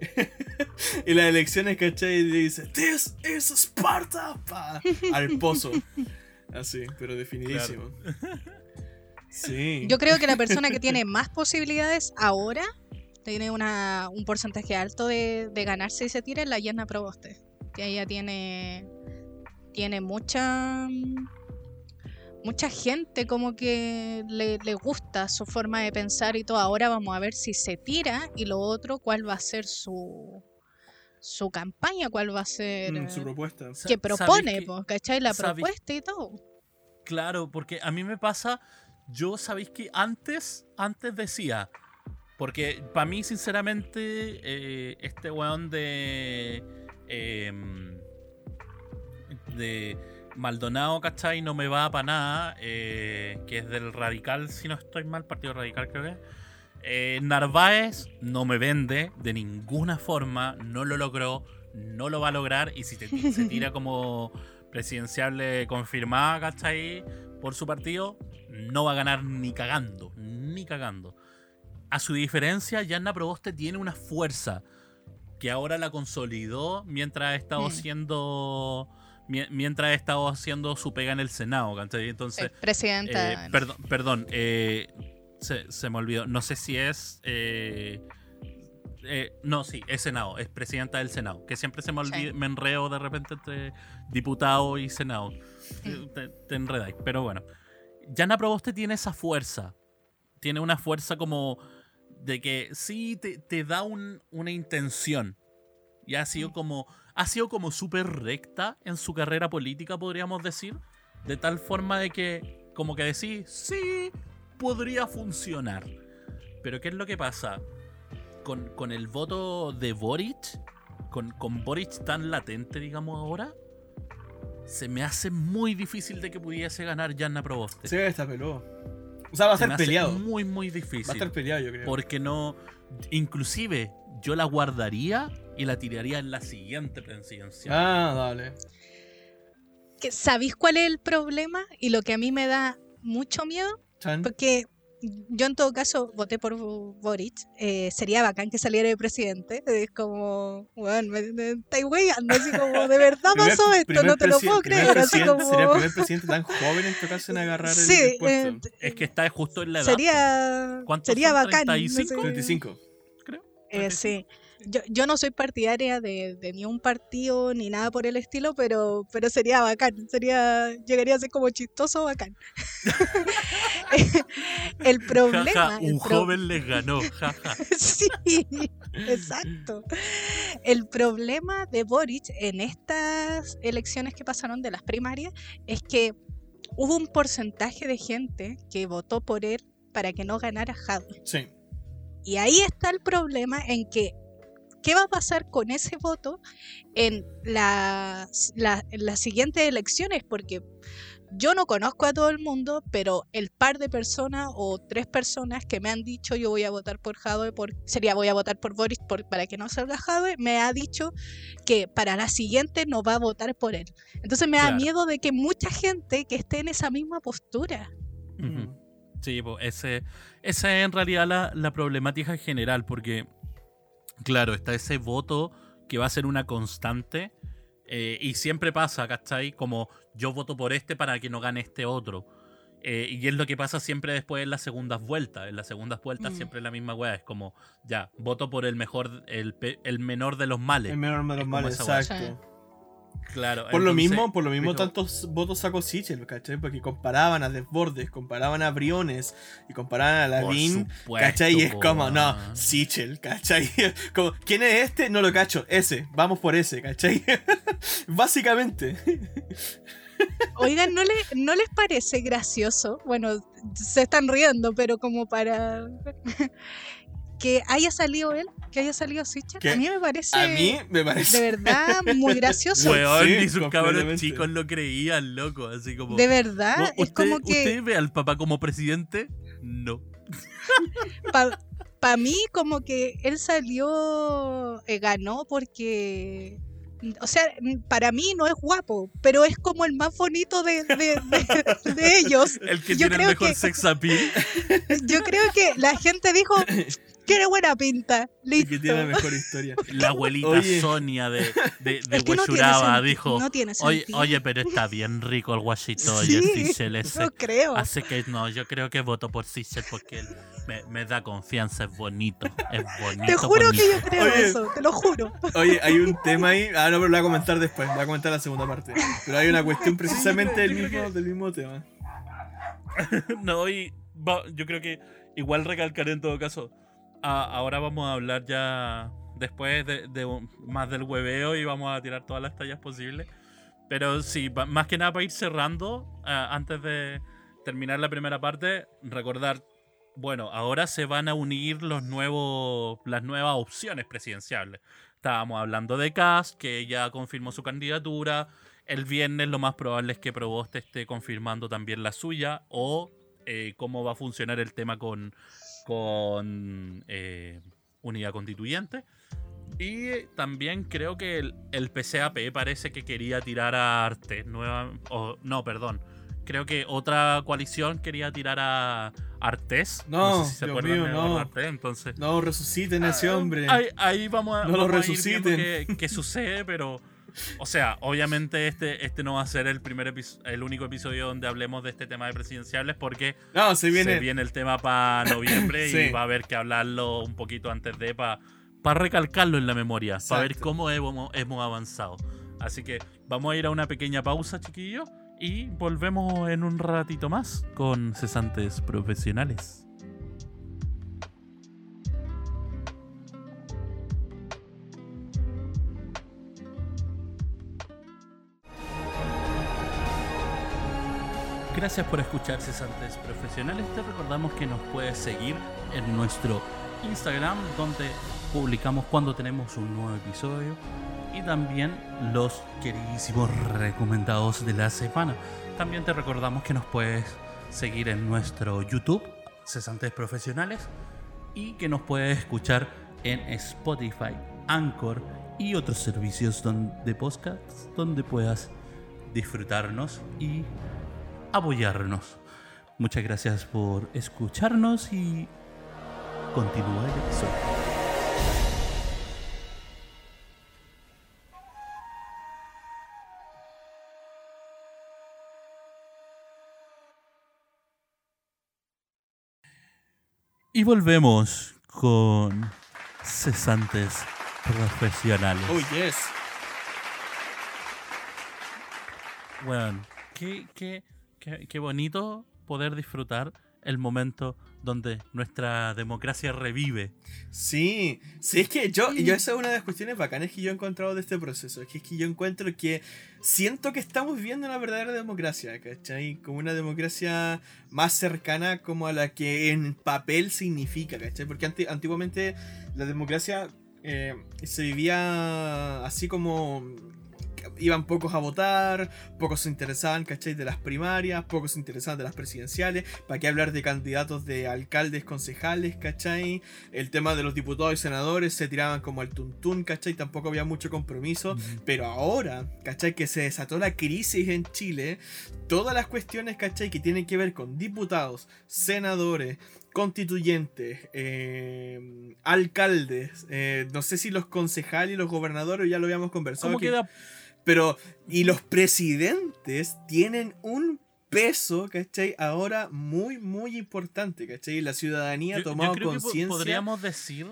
(laughs) y las elecciones, ¿cachai? Y dice: This is Sparta. Pa, al pozo. (laughs) Así, pero definidísimo. Sí. Yo creo que la persona que tiene (laughs) más posibilidades ahora tiene una, un porcentaje alto de, de ganarse y se tira es la Yana Proboste. Que ella tiene, tiene mucha mucha gente como que le, le gusta su forma de pensar y todo. Ahora vamos a ver si se tira y lo otro, cuál va a ser su su campaña, cuál va a ser Mm, su eh, propuesta. Que ¿sabes propone, po, ¿cachai? La ¿sabes? propuesta y todo. Claro, porque a mí me pasa, yo sabéis que antes, antes decía, porque para mí sinceramente eh, este weón de em, de Maldonado, ¿cachai? No me va para nada, eh, que es del Radical, si no estoy mal, Partido Radical creo que es. Eh, Narváez no me vende de ninguna forma, no lo logró, no lo va a lograr y si te- se tira (laughs) como presidenciable confirmada, ¿cachai? Por su partido, no va a ganar ni cagando, ni cagando. A su diferencia, Yanna Proboste tiene una fuerza que ahora la consolidó mientras ha estado Mm. haciendo mie- mientras ha estado haciendo su pega en el Senado, ¿cachai? Entonces, Eh, presidenta. eh, perdón, perdón eh, Se, se me olvidó. No sé si es. eh, eh, no, sí, es Senado. Es presidenta del Senado. Que siempre se me Sí. olvida. Me enreo de repente entre diputado y Senado. Te, te enredáis. Pero bueno. Yana Proboste tiene esa fuerza. Tiene una fuerza como. De que sí te, te da un- una intención. Y ha sido como. Ha sido como súper recta en su carrera política, podríamos decir. De tal forma de que. Como que decís, sí, podría funcionar. Pero ¿qué es lo que pasa? Con, con el voto de Boric, con, con Boric tan latente, digamos ahora, se me hace muy difícil de que pudiese ganar Janna Proboste. Se está peludo. O sea, va a Se estar me hace peleado. Muy, muy Va a difícil. estar peleado, yo creo. Porque no. Inclusive, yo la guardaría y la tiraría en la siguiente presidencial. Ah, dale. ¿Sabéis cuál es el problema? Y lo que a mí me da mucho miedo, Chan. porque yo en todo caso voté por Bo- Boric. eh, sería bacán que saliera de presidente. Es como, bueno, me, me estáis weyando, así como, de verdad (laughs) Primer- pasó esto, primer no te lo puedo primer creer. Así como, Sería el primer presidente tan joven en tocarse en agarrar el, sí, el puesto. eh, Es que está justo en la edad. sería, ¿Cuántos sería bacán. no 35? sé. 35. creo. Eh, sí. Yo, yo no soy partidaria de, de ni un partido ni nada por el estilo, pero, pero sería bacán. Sería, llegaría a ser como chistoso bacán. (laughs) el problema. Un pro- joven les ganó. (laughs) Sí, exacto. El problema de Boric en estas elecciones que pasaron de las primarias es que hubo un porcentaje de gente que votó por él para que no ganara Jadwe. Sí. Y ahí está el problema en que, ¿qué va a pasar con ese voto en las, la- en las siguientes elecciones? Porque yo no conozco a todo el mundo, pero el par de personas o tres personas que me han dicho yo voy a votar por Jadwe, por, sería voy a votar por Boris por- para que no salga Jadwe, me ha dicho que para la siguiente no va a votar por él. Entonces me da miedo de que mucha gente que esté en esa misma postura. Sí, po, ese, esa es en realidad la, la problemática general, porque, claro, está ese voto que va a ser una constante, eh, y siempre pasa, ¿cachai? Como yo voto por este para que no gane este otro. Eh, y es lo que pasa siempre después en las segundas vueltas. En las segundas vueltas Mm. siempre es la misma weá. Es como, ya, voto por el mejor, el, pe- el menor de los males. El menor de los males, exacto. Claro. Por lo mismo, por lo mismo pero- tantos votos sacó Sichel, ¿cachai? Porque comparaban a Desbordes, comparaban a Briones y comparaban a Lavín, ¿cachai? Y es como, no. Sichel, ¿cachai? (laughs) Como, ¿quién es este? No lo cacho, ese, vamos por ese, ¿cachai? (laughs) Básicamente. (laughs) Oigan, ¿no, le, ¿no les parece gracioso? Bueno, se están riendo, pero como para que haya salido él, que haya salido Que a mí me parece A mí me de parece. verdad muy gracioso. (laughs) Weón, Sí, ni sus cabros chicos lo creían, loco. Así como. De verdad, ¿Vo- es ¿Usted, como que ¿Usted ve al papá como presidente? No. (laughs) para mí como que él salió, eh, ganó porque... O sea, para mí no es guapo, pero es como el más bonito de, de- de- (laughs) de ellos. El que Yo tiene el mejor que- sex appeal. Yo creo que la gente dijo, tiene buena pinta, y listo. que tiene la mejor historia. (laughs) La abuelita Oye. Sonia de, de, de no dijo: no tiene oye, sentido". oye, pero está bien rico el guachito. Sí, Oye, Sichel ese. No creo. Así que no, yo creo que voto por Sichel porque él me, me da confianza, es bonito. Es bonito. Te juro bonito. que yo creo Oye. eso, te lo juro. Oye, hay un (laughs) tema ahí. Ah, no, pero lo voy a comentar después. Lo voy a comentar la segunda parte. Pero hay una cuestión precisamente del mismo, del mismo tema. (laughs) No, y yo creo que igual recalcaré en todo caso. A- ahora vamos a hablar ya después de, más del hueveo y vamos a tirar todas las tallas posibles. Pero sí, más que nada para ir cerrando, ah, antes de terminar la primera parte, recordar, bueno, ahora se van a unir los nuevos, las nuevas opciones presidenciales. Estábamos hablando de Cast, que ya confirmó su candidatura. El viernes lo más probable es que Proboste esté confirmando también la suya o eh, cómo va a funcionar el tema con, con eh, unidad constituyente. Y también creo que el, el PCAP parece que quería tirar a Arte. Nueva, o, no, perdón. Creo que otra coalición quería tirar a Artés. No, sé si se Dios acuerdan mío, de no. Artés, entonces. No, resuciten a ese hombre. Ahí, ahí vamos a, No lo vamos resuciten. qué (laughs) sucede, pero O sea, obviamente este, este no va a ser el primer el único episodio donde hablemos de este tema de presidenciales porque No, se viene. se viene el tema para noviembre (clears throat) y va a haber que hablarlo un poquito antes de para recalcarlo en la memoria, para ver cómo hemos, hemos avanzado. Así que vamos a ir a una pequeña pausa, chiquillos, y volvemos en un ratito más con cesantes profesionales. Gracias por escuchar Cesantes Profesionales. Te recordamos que nos puedes seguir en nuestro Instagram, donde publicamos cuando tenemos un nuevo episodio. Y también los queridísimos recomendados de la semana. También te recordamos que nos puedes seguir en nuestro YouTube, Cesantes Profesionales, y que nos puedes escuchar en Spotify, Anchor y otros servicios de podcast donde puedas disfrutarnos y apoyarnos. Muchas gracias por escucharnos y continúa el episodio. Y volvemos con cesantes profesionales. Oh, yes. Bueno, qué, qué, qué, qué bonito poder disfrutar el momento donde nuestra democracia revive. Sí, sí, es que yo, yo esa es una de las cuestiones bacanas que yo he encontrado de este proceso. Es que, es que yo encuentro que siento que estamos viviendo una verdadera democracia, ¿cachai? Como una democracia más cercana como a la que en papel significa, ¿cachai? Porque anti- antiguamente la democracia eh, se vivía así como iban pocos a votar, pocos se interesaban, ¿cachai? De las primarias, pocos se interesaban de las presidenciales, ¿para qué hablar de candidatos de alcaldes, concejales, ¿cachai? El tema de los diputados y senadores se tiraban como al tuntún, ¿cachai? Tampoco había mucho compromiso, pero ahora, ¿cachai? Que se desató la crisis en Chile, todas las cuestiones, ¿cachai? Que tienen que ver con diputados, senadores, constituyentes, eh, alcaldes, eh, no sé si los concejales y los gobernadores, ya lo habíamos conversado. ¿Cómo que- queda? Pero, y los presidentes tienen un peso, ¿cachai? Ahora muy, muy importante, ¿cachai? La ciudadanía ha tomado conciencia. podríamos decir.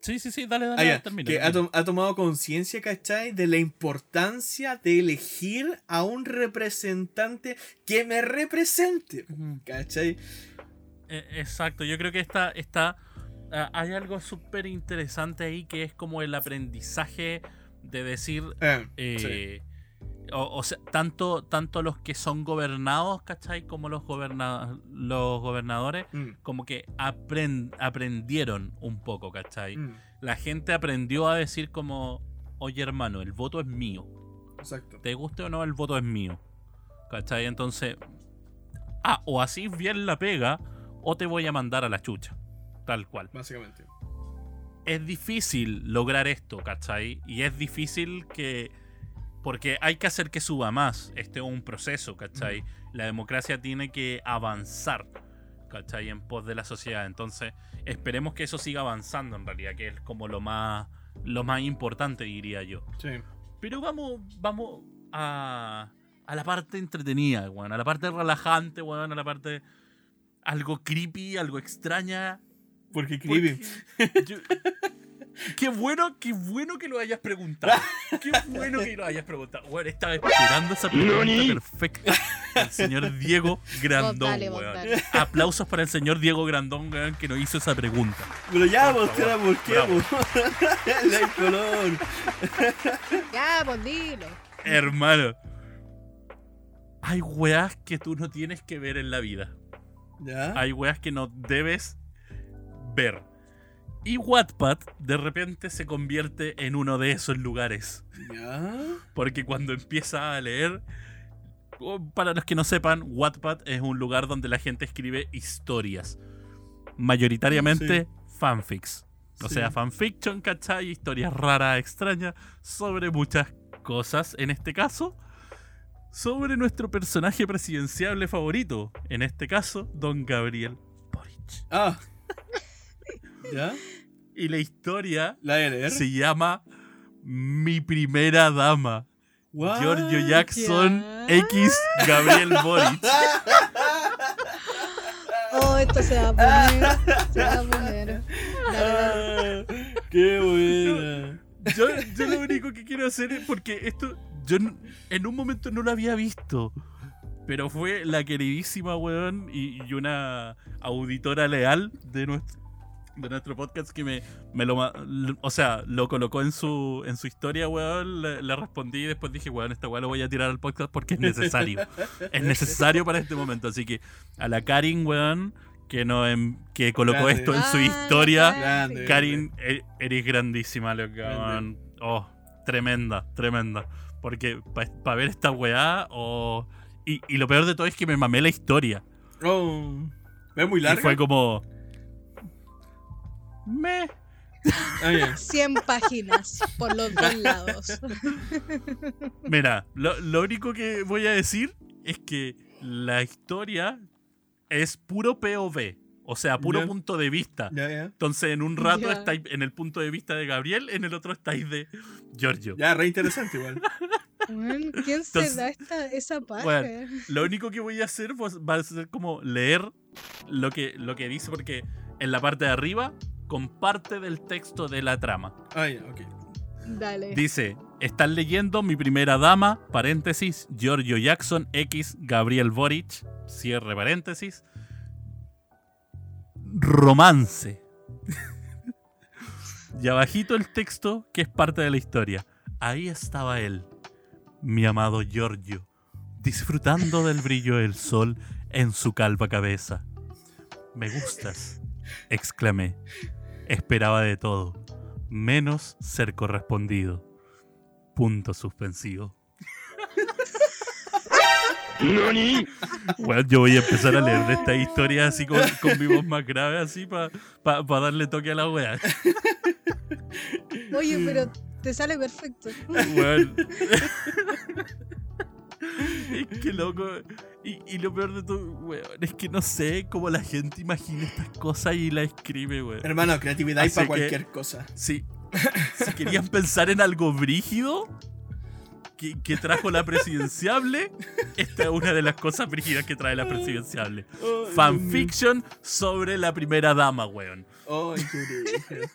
Sí, sí, sí, dale, dale, Ah, ya, termina, que ha, termina. to- ha tomado conciencia, ¿cachai? De la importancia de elegir a un representante que me represente. ¿cachai? Eh, Exacto, yo creo que está, está ah, hay algo súper interesante ahí que es como el aprendizaje de decir, Eh, eh, o, o sea, tanto, tanto los que son gobernados, ¿cachai? Como los, goberna los gobernadores. Mm, como que apren- aprendieron un poco, ¿cachai? mm, La gente aprendió a decir como, oye hermano, el voto es mío. exacto. te guste o no, el voto es mío. ¿Cachai? Entonces, ah, o así bien la pega, o te voy a mandar a la chucha. Tal cual. Básicamente. Es difícil lograr esto, ¿cachai? Y es difícil que... Porque hay que hacer que suba más. Este es un proceso, ¿cachai? La democracia tiene que avanzar, ¿cachai? En pos de la sociedad. Entonces, esperemos que eso siga avanzando en realidad, que es como lo más, lo más importante, diría yo. Sí. Pero vamos, vamos a, a la parte entretenida, weón. A la parte relajante, weón. A la parte algo creepy, algo extraña. Porque yo- (laughs) qué bueno, qué bueno que lo hayas preguntado. Qué bueno que lo hayas preguntado. Weón, estaba esperando esa pregunta perfecta. El señor Diego Grandón, Vos dale, vos weón. dale. Aplausos para el señor Diego Grandón, weón, que nos hizo esa pregunta. Pero ya, Por vos, favor, ¿por qué? bravo. vos? (laughs) La hay color. Ya, pues dilo. Hermano. Hay weas que tú no tienes que ver en la vida. ¿Ya? hay weas que no debes ver. Y Wattpad de repente se convierte en uno de esos lugares. ¿Ya? Porque cuando empieza a leer. Para los que no sepan, Wattpad es un lugar donde la gente escribe historias. Mayoritariamente fanfics. O Sí. sea, fanfiction, ¿cachai? Historias raras, extrañas, sobre muchas cosas. En este caso, sobre nuestro personaje presidenciable favorito. En este caso, Don Gabriel Boric. Ah. ¿Ya? Y la historia ¿La de leer? se llama mi primera dama. What? Giorgio Jackson. X Gabriel Boric. (laughs) Oh, esto se va a poner. Se va a poner. Dale, dale. Ah, ¡Qué buena! Yo, yo lo único que quiero hacer es porque esto yo en un momento no lo había visto. Pero fue la queridísima weón y, y una auditora leal de nuestro, de nuestro podcast que me, me lo o sea, lo colocó en su en su historia, weón, le, le respondí y después dije, weón, esta weón lo voy a tirar al podcast porque es necesario. (laughs) es necesario para este momento. Así que a la Karin, weón, que no em- que colocó Grande. esto en su historia. Grande. Karin, e- eres grandísima, loca. Grande. man. Oh, tremenda, tremenda. Porque para ver esta weá, oh, y, y lo peor de todo es que me mamé la historia. Oh, ¿Es muy Y larga? fue como. Me. Ah, ya. (laughs) 100 páginas por los dos (laughs) lados. Mira, lo, lo único que voy a decir es que la historia es puro POV. O sea, puro punto de vista. Entonces, en un rato estáis en el punto de vista de Gabriel, en el otro estáis de Giorgio. Ya, re interesante igual. (laughs) ¿Quién Entonces, se da esta, esa bueno, Lo único que voy a hacer pues, va a ser como leer lo que, lo que dice, porque en la parte de arriba comparte del texto de la trama. Ah, ya, ok. Dale. Dice, están leyendo mi primera dama, paréntesis, Giorgio Jackson, X, Gabriel Boric, cierre paréntesis, romance. (laughs) y abajito el texto que es parte de la historia. Ahí estaba él, mi amado Giorgio, disfrutando del brillo del sol en su calva cabeza. Me gustas, exclamé. Esperaba de todo, menos ser correspondido. Punto suspensivo. Bueno, yo voy a empezar a leer de esta historia así con, con mi voz más grave, así para darle toque a la wea. Oye, pero te sale perfecto. (laughs) (laughs) Es que loco. Y, y lo peor de todo, weón, es que no sé cómo la gente imagina estas cosas y la escribe, weón. Hermano, creatividad y Así para cualquier cosa. Si, (laughs) si querían pensar en algo brígido que, que trajo la presidenciable, esta es una de las cosas brígidas que trae la presidenciable. Fanfiction sobre la primera dama, weón. Ay, qué.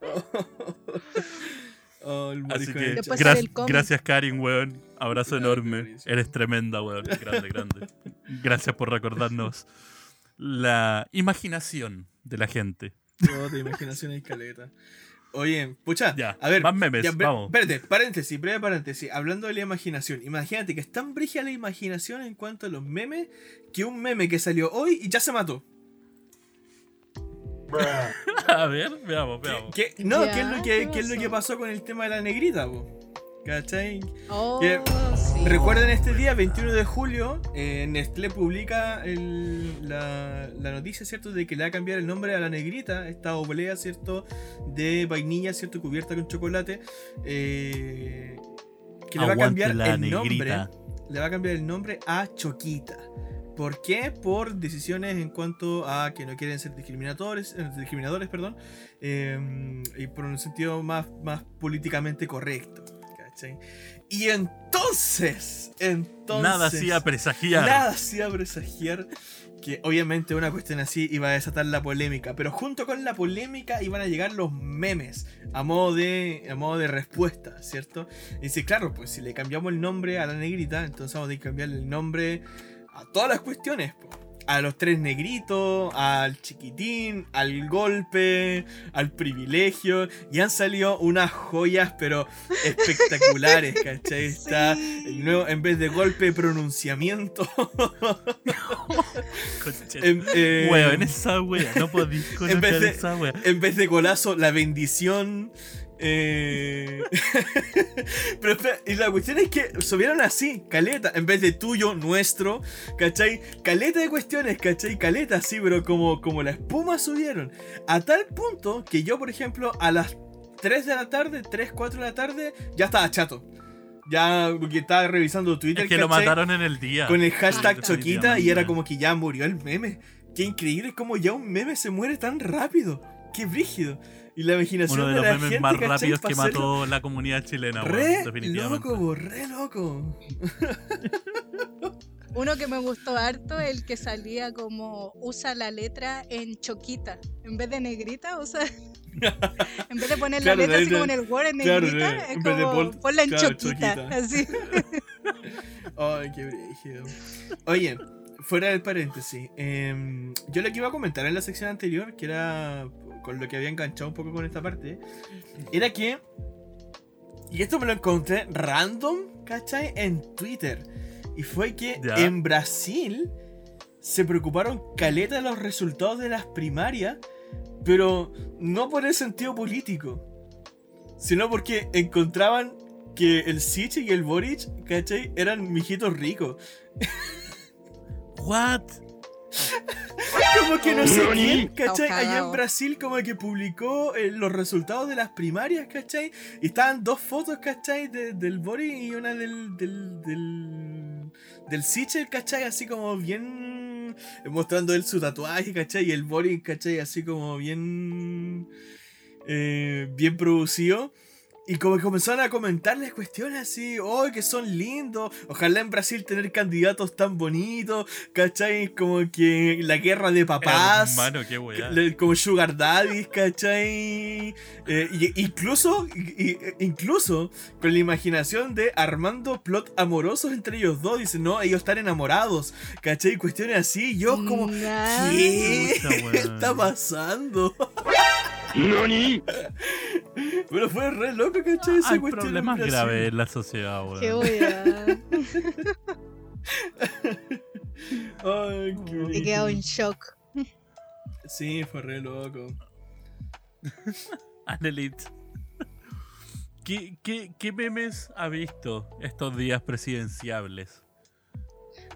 (laughs) Oh, el Así que. Después gra- gracias, Karin, weón. Abrazo enorme. Eres tremenda, weón. Grande, grande. Gracias por recordarnos la imaginación de la gente. Oh, de imaginación y caleta. Oye, pucha, Ya, a ver. más memes, ya, vamos. Espérate, paréntesis, breve paréntesis. Hablando de la imaginación, imagínate que es tan brígida la imaginación en cuanto a los memes que un meme que salió hoy y ya se mató. A ver, veamos, veamos. ¿Qué, no, ¿qué es, lo ¿qué que, qué es lo que pasó? pasó con el tema de la negrita, po? ¿Cachai? Oh, Que- sí. Recuerden este día, 21 de julio, eh, Nestlé publica el- la, la noticia, ¿cierto? De que le va a cambiar el nombre a la negrita, esta oblea, ¿cierto? De vainilla, ¿cierto? Cubierta con chocolate. eh, que le va a cambiar la el nombre. Le va a cambiar el nombre a Choquita. ¿Por qué? Por decisiones en cuanto a que no quieren ser discriminadores, eh, discriminadores perdón, eh, y por un sentido más, más políticamente correcto. ¿cachai? Y entonces, entonces Nada hacía presagiar. Nada hacía presagiar que obviamente una cuestión así iba a desatar la polémica, pero junto con la polémica iban a llegar los memes a modo de, a modo de respuesta, ¿cierto? Y dice, claro, pues si le cambiamos el nombre a la negrita, entonces vamos a cambiarle el nombre a todas las cuestiones, po. A los tres negritos, al chiquitín, al golpe, al privilegio. Y han salido unas joyas, pero espectaculares, (laughs) ¿cachai? Está Sí. el nuevo, en vez de golpe, pronunciamiento. (laughs) En, eh, Weón, esa wea. No podís colocar vez de- esa wea. en vez de golazo, la bendición. Eh, (laughs) Pero espera, y la cuestión es que subieron así, caleta, en vez de tuyo, nuestro, ¿cachai? Caleta de cuestiones, ¿cachai? Caleta así, pero como, como la espuma subieron. A tal punto que yo, por ejemplo, a las 3 de la tarde, 3, 4 de la tarde, ya estaba chato. Ya, porque estaba revisando Twitter. Es que lo mataron en el día. con el hashtag Choquita y era como que ya murió el meme. Qué increíble como ya un meme se muere tan rápido. qué brígido. Y la imaginación Uno de de, los la memes gente, más ¿cachai? rápidos que mató la comunidad chilena, weón, Re definitivamente. loco, bo, re loco. (laughs) Uno que me gustó harto, el que salía como usa la letra en choquita. En vez de negrita, usa. (laughs) en vez de poner Claro, la letra así como en el Word en claro, negrita, en es vez de como ponla en claro, choquita. choquita. Así. (laughs) Ay, qué brígido. Oye, fuera del paréntesis, em, yo lo que iba a comentar en la sección anterior, que era con lo que había enganchado un poco con esta parte, era que. Y esto me lo encontré random, ¿cachai? En Twitter. Y fue que en Brasil se preocuparon caleta de los resultados de las primarias, pero no por el sentido político, sino porque encontraban que el Siche y el Boric, ¿cachai? Eran mijitos ricos. (laughs) What? (laughs) Como que no sé quién, ¿cachai? Allá en. Brasil como que publicó eh, los resultados de las primarias, ¿cachai? Y estaban dos fotos, ¿cachai? De- del Boric y una del... del... del... del Sichel, ¿cachai? Así como bien... mostrando él su tatuaje, ¿cachai? Y el Boric, ¿cachai? Así como bien... eh, bien producido. Y como que comenzaron a comentarles cuestiones así, oh, que son lindos, ojalá en Brasil tener candidatos tan bonitos, ¿cachai? Como que la guerra de papás, Hermano, qué como Sugar Daddies, ¿cachai? Eh, y- incluso, y- incluso con la imaginación de armando plot amorosos entre ellos dos, dicen, no, ellos están enamorados, ¿cachai? Cuestiones así, yo como. ¿qué está pasando? NANI Pero fue re loco, ¿cachai? Esa Hay problemas graves en la sociedad, weón. Qué. (laughs) Ay, qué He quedado en shock. Sí, fue re loco. (laughs) Anelit. ¿Qué, qué, ¿Qué memes ha visto estos días presidenciables?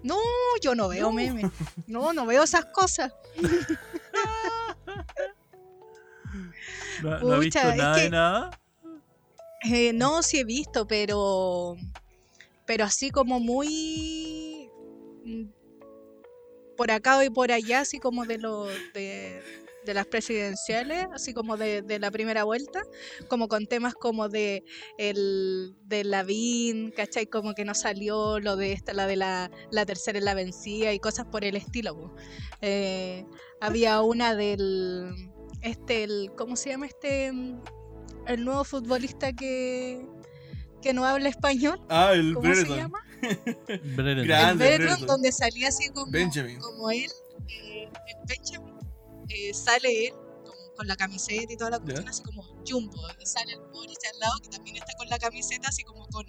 No, yo no veo memes. No, no veo esas cosas. (laughs) (laughs) ¿No, no ha visto Pucha, es nada de nada? Eh, no, sí he visto, pero. Pero así como muy. mm, Por acá y por allá, así como de los. De, de las presidenciales, así como de, de la primera vuelta, como con temas como de el de Lavín, ¿cachai? Como que no salió lo de esta, la de la, la tercera en la vencida y cosas por el estilo. Eh, había una del este el ¿cómo se llama este mm, el nuevo futbolista que que no habla español? Ah, el ¿Cómo se llama? (laughs) Brereton. Grande. el Bertrand, Brereton. donde salía así como, Benjamin. como él, eh, en Benjamin, eh, sale él con la camiseta y toda la cuestión así como jumbo y sale el Boris al lado que también está con la camiseta así como con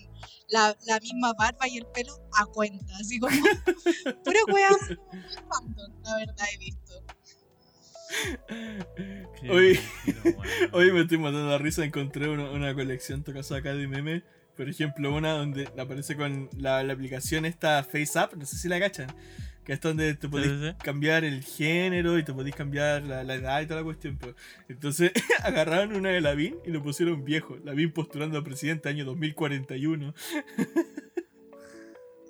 la, la misma barba y el pelo a cuenta, así como (laughs) pura weá muy random, la verdad he visto. (laughs) Weón. Hoy me estoy matando la risa, encontré una, una colección tocada acá de memes. Por ejemplo, una donde aparece con la, la aplicación esta FaceApp, no sé si la cachan. Que es donde te podés sí, sí. cambiar el género y te podés cambiar la, la edad y toda la cuestión. pues. Entonces (laughs) agarraron una de Lavín y lo pusieron viejo. Lavín postulando a presidente año 2041. (laughs)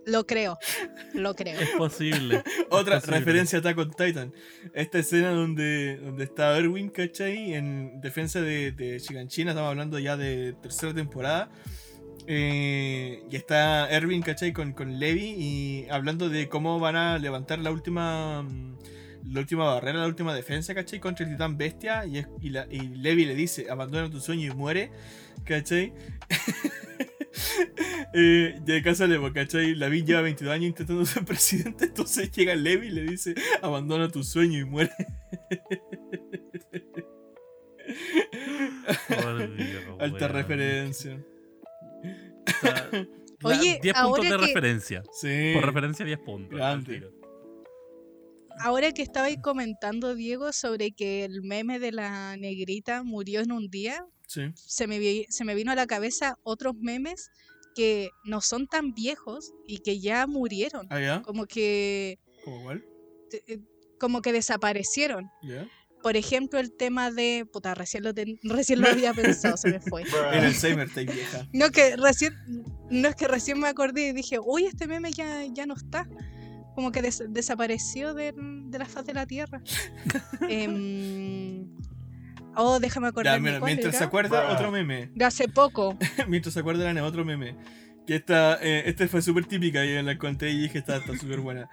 Lo creo, lo creo. Es posible. (laughs) Otra posible. referencia a Attack on Titan. Esta escena donde, donde está Erwin, ¿cachai? En defensa de, de Shiganshina, estamos hablando ya de tercera temporada. Eh, y está Erwin, ¿cachai? Con, con Levi y hablando de cómo van a levantar la última mm, la última barrera, la última defensa, ¿cachai? Contra el titán bestia. Y, es- y, la- y Levi le dice, abandona tu sueño y muere, ¿cachai? (laughs) (laughs) Eh, y de casa le ¿cachai? La lleva 22 años intentando ser (laughs) presidente, entonces llega Levi y le dice, abandona tu sueño y muere. Por Dios, (laughs) Alta referencia. Oye, 10 ahora puntos de que- referencia. Sí. Por referencia, 10 puntos. Grande. Ahora que estabais comentando, Diego, sobre que el meme de la negrita murió en un día, Sí. se me, vi- se me vino a la cabeza otros memes que no son tan viejos y que ya murieron. Ah. Como que, ¿Cómo cuál? eh, como que desaparecieron. Por ejemplo, el tema de. Puta, recién lo, ten- recién lo había pensado, se me fue. (laughs) El Alzheimer está vieja. No que recién, no es que recién me acordé y dije, uy, este meme ya, ya no está. Como que des- desapareció de, de la faz de la tierra. (laughs) Oh, déjame Ya, acordarme mira, cuál mientras era. se acuerda, otro meme. De hace poco. (laughs) mientras se acuerdan de otro meme. Que esta, eh, este fue súper típica y la conté y dije está está súper buena.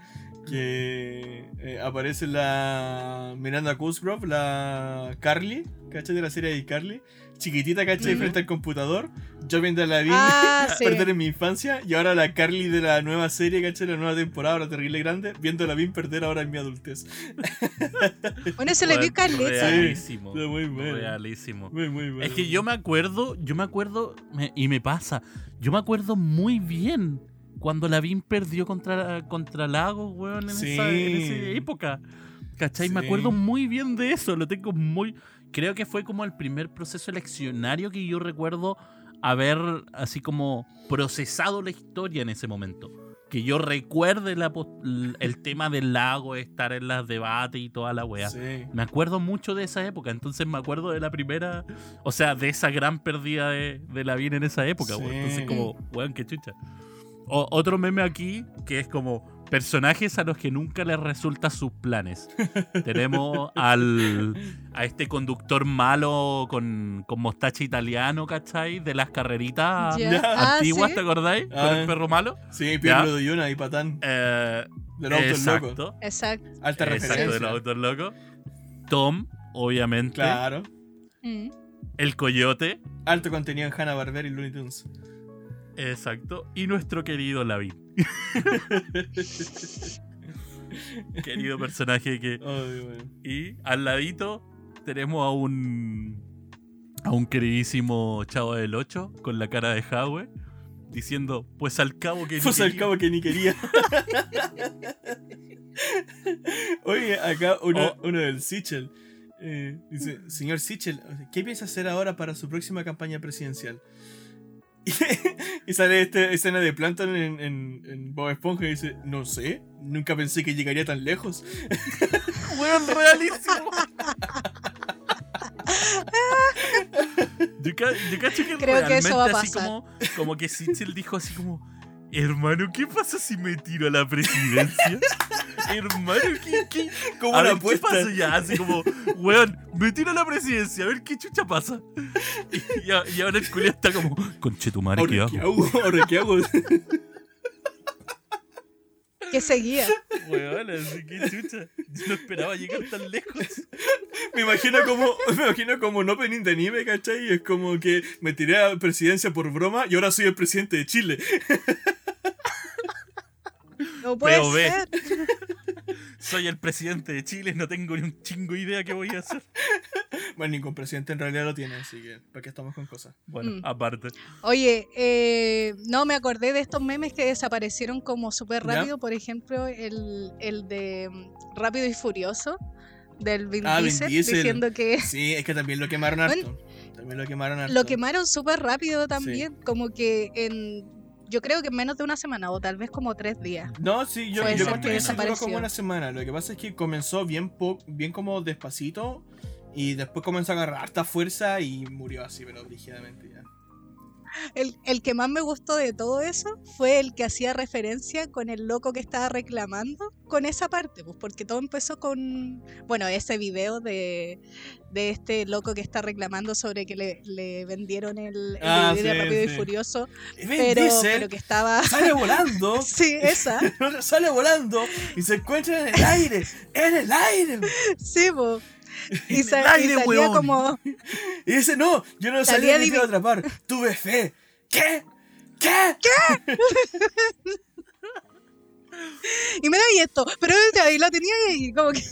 Que eh, aparece la Miranda Cosgrove, la Carly, ¿cachai? De la serie de Carly. Chiquitita, ¿cachai? Mm. Frente al computador. Yo viendo a la Vin Ah, (laughs) sí. perder en mi infancia. Y ahora la Carly de la nueva serie, ¿cachai? La nueva temporada, ahora terrible grande. Viendo a la Vin perder ahora en mi adultez. (laughs) Bueno, se le vio caleta. Realísimo. Sí, muy bueno. Realísimo. Muy, muy bueno. Es que yo me acuerdo, yo me acuerdo, me- y me pasa, yo me acuerdo muy bien cuando la Vin perdió contra, contra Lagos, weón, en, Sí. esa, en esa época. ¿Cachai? Me acuerdo muy bien de eso, lo tengo muy... Creo que fue como el primer proceso eleccionario que yo recuerdo haber así como procesado la historia en ese momento. Que yo recuerde la el tema del lago, estar en los debates y toda la weá. Sí. Me acuerdo mucho de esa época, entonces me acuerdo de la primera, o sea, de esa gran pérdida de, de la vida en esa época. Sí. Entonces como, weón, qué chucha. O- otro meme aquí que es como personajes a los que nunca les resulta sus planes. (laughs) Tenemos al a este conductor malo con, con mostacha italiano, ¿cachai? De las carreritas. Ah, antiguas, ¿sí? ¿te acordáis? Con Ah. el perro malo. Sí, Pierre de Yuna y Patán. Eh, De los autos locos. exacto. Exacto. Alta Exacto, de referencia. los autos locos. Tom, obviamente. Claro. Mm. El coyote. Alto contenido en Hanna Barbera y Looney Tunes. Exacto. Y nuestro querido Lavín. (laughs) querido personaje que. Bueno. Y al ladito tenemos a un. a un queridísimo chavo del 8 con la cara de Howe. Diciendo, pues al cabo que. ni Pues al quería". cabo que ni quería. (laughs) Oye, acá uno, Oh. uno del Sichel. eh, dice, señor Sichel, ¿qué piensa hacer ahora para su próxima campaña presidencial? (laughs) Y, sale esta escena de Planton en, en, en Bob Esponja y dice, no sé, nunca pensé que llegaría tan lejos. (laughs) Weón, realísimo. Yo, yo cacho que Creo que eso va a realmente así pasar. como, como que Sitchell dijo así como, hermano, ¿qué pasa si me tiro a la presidencia? (laughs) hermano, ¿qué, qué? Como A ver, ¿qué pasa ya? Así como, weón, me tiro a la presidencia, a ver qué chucha pasa. Y, ahora el culiao está como, conchetumare, ¿qué Ahora, ¿qué hago? hago? Ahora, ¿qué hago? (laughs) Que seguía. Weón, así que chucha. Yo no esperaba llegar tan lejos. Me imagino como, (laughs) me imagino como un opening de anime, ¿cachai? Y es como que me tiré a presidencia por broma y ahora soy el presidente de Chile. No puede Pero ve. Soy el presidente de Chile, no tengo ni un chingo idea qué voy a hacer. (laughs) Bueno, ningún presidente en realidad lo tiene, así que ¿para qué estamos con cosas? Bueno, Mm. aparte. Oye, eh, no me acordé de estos memes que desaparecieron como súper ¿Ya? rápido. Por ejemplo, el, el de mm, Rápido y Furioso del Vin, Ah, Vin Diesel, Diesel. diciendo que (laughs) Sí, es que también lo quemaron Bueno, harto. También lo quemaron harto. lo quemaron súper rápido también. Como que en. Yo creo que en menos de una semana o tal vez como tres días. No, sí, yo, yo encuentro que duró como una semana. Lo que pasa es que comenzó bien, po- bien como despacito y después comenzó a agarrar harta fuerza y murió así, pero brígidamente ya. El, el que más me gustó de todo eso fue el que hacía referencia con el loco que estaba reclamando con esa parte, pues porque todo empezó con, bueno, ese video de, de este loco que está reclamando sobre que le, le vendieron el, el Ah, DVD de sí, Rápido y. Furioso, pero, Diesel pero que estaba... sale volando, (laughs) Sí, esa, (laughs) sale volando y se encuentra en el aire, en el aire. sí, po. (laughs) Y, En sa- el y aire, salía como... Y dice, no, yo no salí Salía ni te a atrapar, tuve fe. ¿Qué? ¿Qué? (laughs) y me da y esto, pero ahí lo tenía y como que...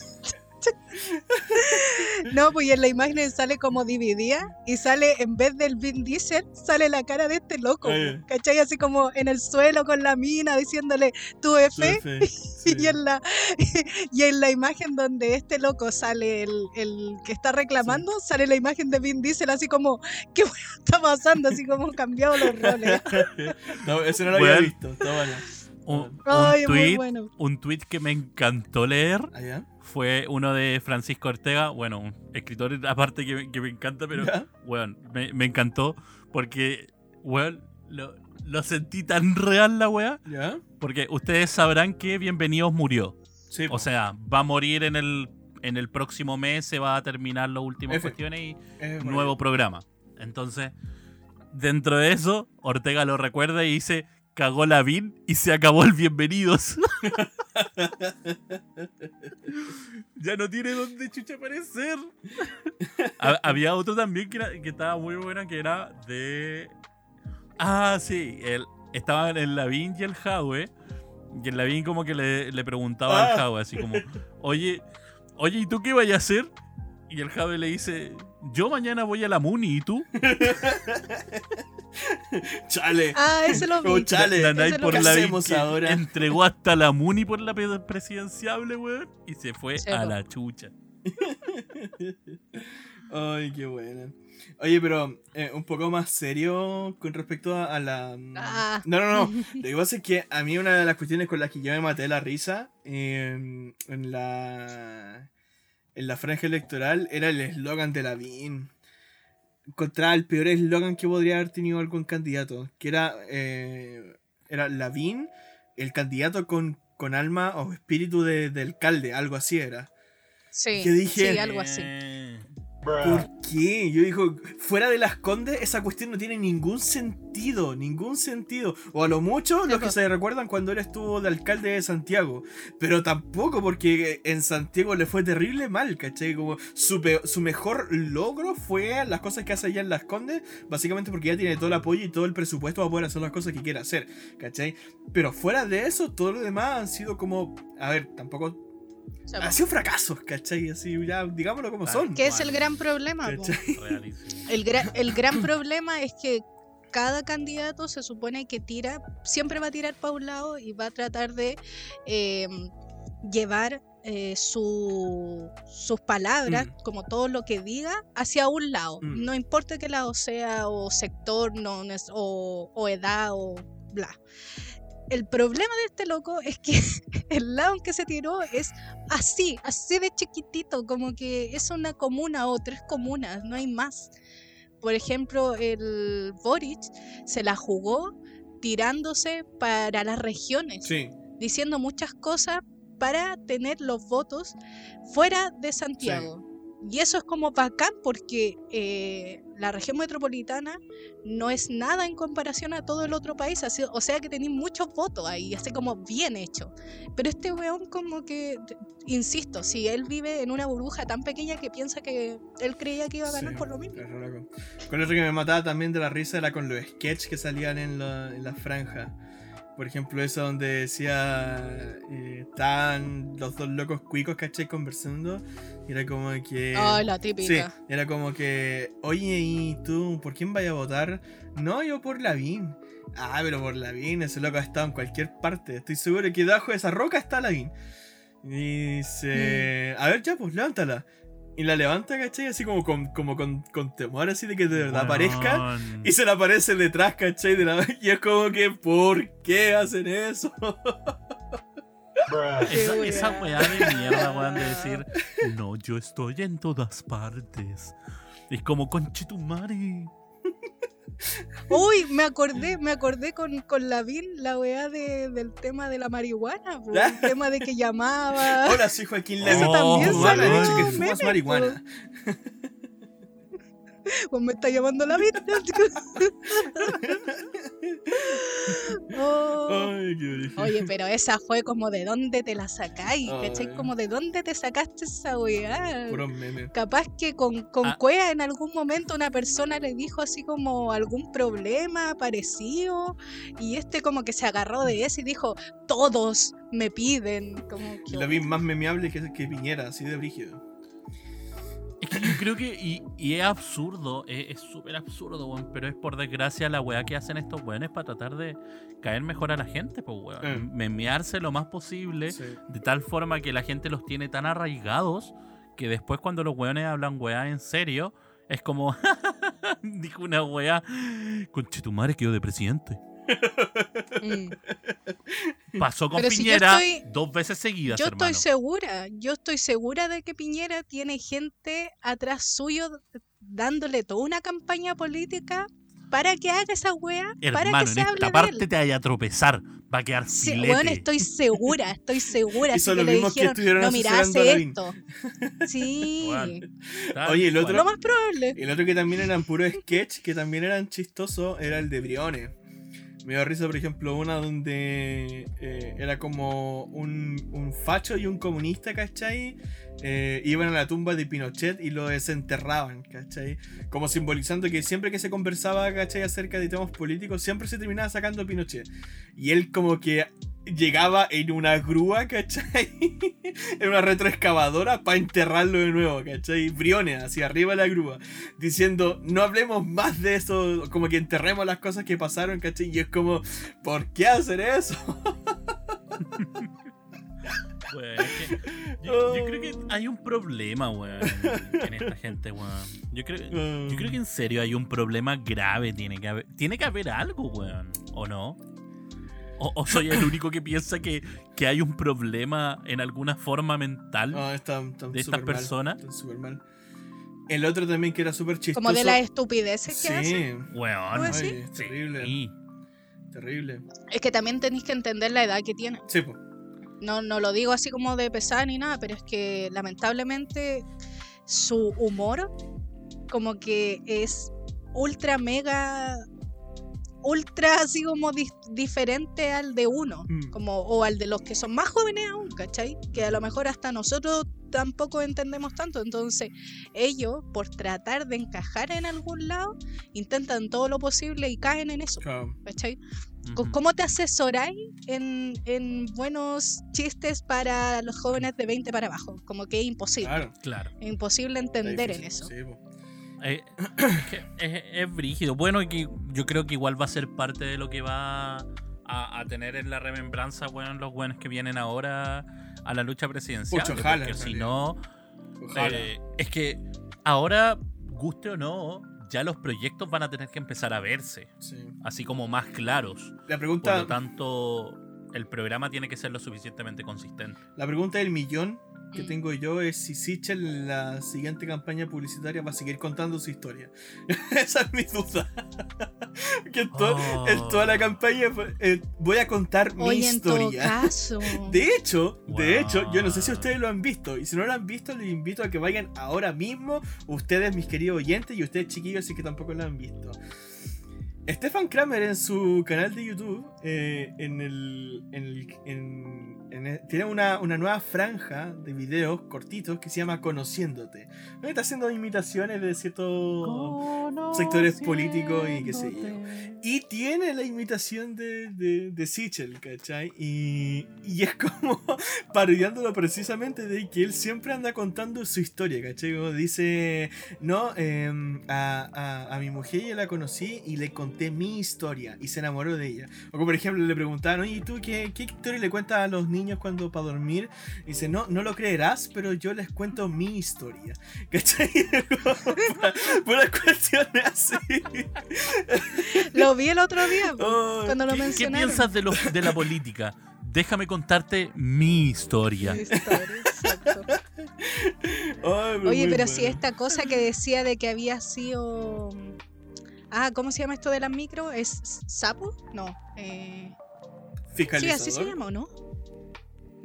No, pues en la imagen sale como dividida y sale, en vez del Vin Diesel, sale la cara de este loco, Ah, ya. ¿cachai? Así como en el suelo con la mina diciéndole, fe. fe. sí. (laughs) Y, en la, y en la imagen donde este loco sale, el, el que está reclamando, sale la imagen de Vin Diesel así como, ¿qué (laughs) está pasando? Así como cambiado los roles. (laughs) No, ese no lo había Weón. visto, está bueno. Un, un Ay, tweet, bueno. un tweet que me encantó leer ¿Allá? Fue uno de Francisco Ortega, bueno, un escritor aparte que, me- que me encanta, pero ¿Ya? weón, me, me encantó porque, weón, lo, lo sentí tan real la weá, ¿Ya? porque ustedes sabrán que Bienvenidos murió. Sí. O sea, va a morir en el en el próximo mes se va a terminar las últimas cuestiones y por nuevo programa. Entonces, dentro de eso, Ortega lo recuerda y dice, cagó la VIN y se acabó el bienvenidos. (laughs) (laughs) ya no tiene dónde chucha aparecer. Ha- Había otro también que, era- que estaba muy buena, que era de... Ah, sí, el, estaban el Lavín y el Jaue. Y el Lavín como que le, le preguntaba al Ah. Jaue, así como, oye, oye, ¿y tú qué vayas a hacer? Y el Jaue le dice, yo mañana voy a la Muni, ¿y tú? (laughs) Chale. Ah, ese lo Oh, vi. chale. La lo por ¿Qué la hacemos ahora? entregó hasta la Muni por la presidenciable, weón, y se fue a la chucha. (laughs) Ay, qué buena. Oye, pero eh, un poco más serio con respecto a, a la... Ah. No, no, no. (laughs) Lo que pasa es que a mí una de las cuestiones con las que yo me maté la risa eh, en la... En la franja electoral era el eslogan de la BIN. Encontraba el peor eslogan que podría haber tenido algún candidato. Que era... eh, era Lavín, el candidato con, con alma o espíritu de, de alcalde, algo así era. Sí, sí, algo así. ¿Por qué? Yo digo, fuera de las condes, esa cuestión no tiene ningún sentido, ningún sentido. O a lo mucho, los que se recuerdan cuando él estuvo de alcalde de Santiago. Pero tampoco, porque en Santiago le fue terrible mal, ¿cachai? Como su, su mejor logro fue las cosas que hace allá en las condes, básicamente porque ya tiene todo el apoyo y todo el presupuesto para poder hacer las cosas que quiere hacer, ¿cachai? Pero fuera de eso, todo lo demás han sido como, a ver, tampoco... Han sido fracasos, ¿cachai? Así, ya, digámoslo como son. ¿Qué es el gran problema? (laughs) El, gra- el gran (laughs) problema es que cada candidato se supone que tira, siempre va a tirar para un lado y va a tratar de eh, llevar eh, su- sus palabras, Mm. como todo lo que diga, hacia un lado. Mm. No importa qué lado sea, o sector, no, o edad, o bla. El problema de este loco es que (laughs) el lado en que se tiró es así, así de chiquitito, como que es una comuna o tres comunas, no hay más. Por ejemplo, el Boric se la jugó tirándose para las regiones, Sí. diciendo muchas cosas para tener los votos fuera de Santiago. Y eso es como bacán porque eh, la región metropolitana no es nada en comparación a todo el otro país, así- o sea que tenéis muchos votos ahí, así como bien hecho. Pero este weón como que, insisto, si él vive en una burbuja tan pequeña que piensa que él creía que iba a ganar Sí, por lo mismo. Con otro que me mataba también de la risa era con los sketches que salían en la, en la franja. Por ejemplo, eso donde decía. Eh, estaban los dos locos cuicos, ¿cachai? Conversando. Y era como que. La Sí, típica. era como que. Oye, ¿y tú por quién vaya a votar? No, yo por Lavín. Ah, pero por Lavín, ese loco ha estado en cualquier parte. Estoy seguro que debajo de esa roca está Lavín. Y dice. A ver, ya, pues levántala. Y la levanta, ¿cachai? Así como con, como con, con temor, así de que de verdad aparezca. Y se le aparece detrás, ¿cachai? De la... (laughs) Y es como que, ¿por qué hacen eso? (laughs) Esa, esa weá. weá de mierda, weón, de decir, no, yo estoy en todas partes. Es como conchetumare. Uy, me acordé, me acordé con, con Lavín la weá de, del tema de la marihuana, po, el (laughs) tema de que llamaba. Hola, soy Joaquín Eso también salió dicho que un fumas meme, marihuana. Pues me está llamando. (laughs) Oh. Ay, qué origen. Oye, pero esa fue como de dónde te la sacáis, ¿cachai? Como de dónde te sacaste esa weá. Capaz que con, con Ah. Cuea en algún momento una persona le dijo así como algún problema parecido y este como que se agarró de eso y dijo, todos me piden. Como Y que, la vi más memeable que, que Piñera, así de brígido. Es que yo creo que, y, y es absurdo, es súper absurdo, weón, pero es por desgracia la weá que hacen estos weones para tratar de caer mejor a la gente, pues weón. Eh. Memearse lo más posible, Sí. de tal forma que la gente los tiene tan arraigados que después cuando los weones hablan weá en serio, es como, (laughs) dijo una weá, conche tu madre quedó de presidente. Mm. Pasó con Pero si yo Piñera estoy- dos veces seguidas, Yo hermano. estoy segura, yo estoy segura de que Piñera tiene gente atrás suyo dándole toda una campaña política para que haga esa wea, para que en se hable esta de parte él. te vaya a tropezar. Va a quedar Sí, weón, estoy segura, estoy segura. Hizo que lo le mismo que dijeron, estuvieron no, mira, hace Lavín". esto. Sí, Oye, el otro- cual. lo más probable. El otro que también eran puro sketch, que también eran chistosos, era el de Briones. Me dio risa, por ejemplo, una donde eh, era como un, un facho y un comunista, ¿cachai? Eh, iban a la tumba de Pinochet y lo desenterraban, ¿cachai? Como simbolizando que siempre que se conversaba, ¿cachai? Acerca de temas políticos, siempre se terminaba sacando a Pinochet. Y él como que llegaba en una grúa, ¿cachai? (laughs) en una retroexcavadora para enterrarlo de nuevo, ¿cachai? Briones, hacia arriba de la grúa diciendo, no hablemos más de eso, como que enterremos las cosas que pasaron, ¿cachai? Y es como, ¿por qué hacer eso? (laughs) Es que yo, yo creo que hay un problema, weón, en esta gente, weón. Yo creo, yo creo que en serio hay un problema grave. Tiene que haber, tiene que haber algo, weón. ¿O no? ¿O, o soy el único que piensa que, que hay un problema en alguna forma mental? No, están, están ¿De estas mal, personas? están súper mal. El otro también que era súper chistoso. Como de las estupideces que Sí, hacen. Weón. Pues sí. Es terrible, Sí. terrible. Es que también tenéis que entender la edad que tiene. Sí, po. No, no lo digo así como de pesar ni nada, pero es que lamentablemente su humor como que es ultra mega ultra así como diferente al de uno, Mm. como o al de los que son más jóvenes aún, ¿cachai? Que a lo mejor hasta nosotros tampoco entendemos tanto, entonces ellos por tratar de encajar en algún lado intentan todo lo posible y caen en eso, Claro. ¿cachai? ¿Cómo te asesoráis en, en buenos chistes para los jóvenes de 20 para abajo? Como que es imposible. Claro. Claro. Es imposible entender en difícil, eso. sí. Eh, es, es, es brígido. Bueno, que yo creo que igual va a ser parte de lo que va a, a tener en la remembranza, bueno, los buenos que vienen ahora a la lucha presidencial. Ojalá, porque si no, eh, es que ahora, guste o no, ya los proyectos van a tener que empezar a verse, Sí. así como más claros. La Por lo tanto, el programa tiene que ser lo suficientemente consistente. la pregunta del millón que tengo yo es si Sichel en la siguiente campaña publicitaria va a seguir contando su historia. (laughs) Esa es mi duda. (laughs) que en, to- Oh. en toda la campaña eh, voy a contar mi Oye, en todo historia. caso. (laughs) De hecho, de hecho, yo no sé si ustedes lo han visto. Y si no lo han visto, les invito a que vayan ahora mismo. Ustedes, mis queridos oyentes, y ustedes, chiquillos, si que tampoco lo han visto. Stefan Kramer en su canal de YouTube eh, en el, en el- en- en el- tiene una, una nueva franja de videos cortitos que se llama Conociéndote. Donde Está haciendo imitaciones de ciertos sectores políticos y qué sé yo. Y tiene la imitación de, de, de Sichel, ¿cachai? Y, y es como (laughs) parodiándolo precisamente de que él siempre anda contando su historia, ¿cachai? Como dice, no, em, a, a, a mi mujer ya la conocí y le conté mi historia y se enamoró de ella. O como por ejemplo le preguntaban, oye, ¿y tú qué, qué historia le cuentas a los niños cuando para dormir? Dice, no, no lo creerás, pero yo les cuento mi historia, (laughs) ¿cachai? (laughs) Puras cuestiones así. (laughs) Lo vi el otro día Oh, cuando lo ¿Qué, qué piensas de, lo- de la política? Déjame contarte mi historia. Sí, historia, exacto. Ay, Oye, pero si esta cosa que decía de que había sido. Ah, ¿cómo se llama esto de la micro? ¿Es sapo? No. Eh... Sí, Fiscalizador. así se llama, ¿o no?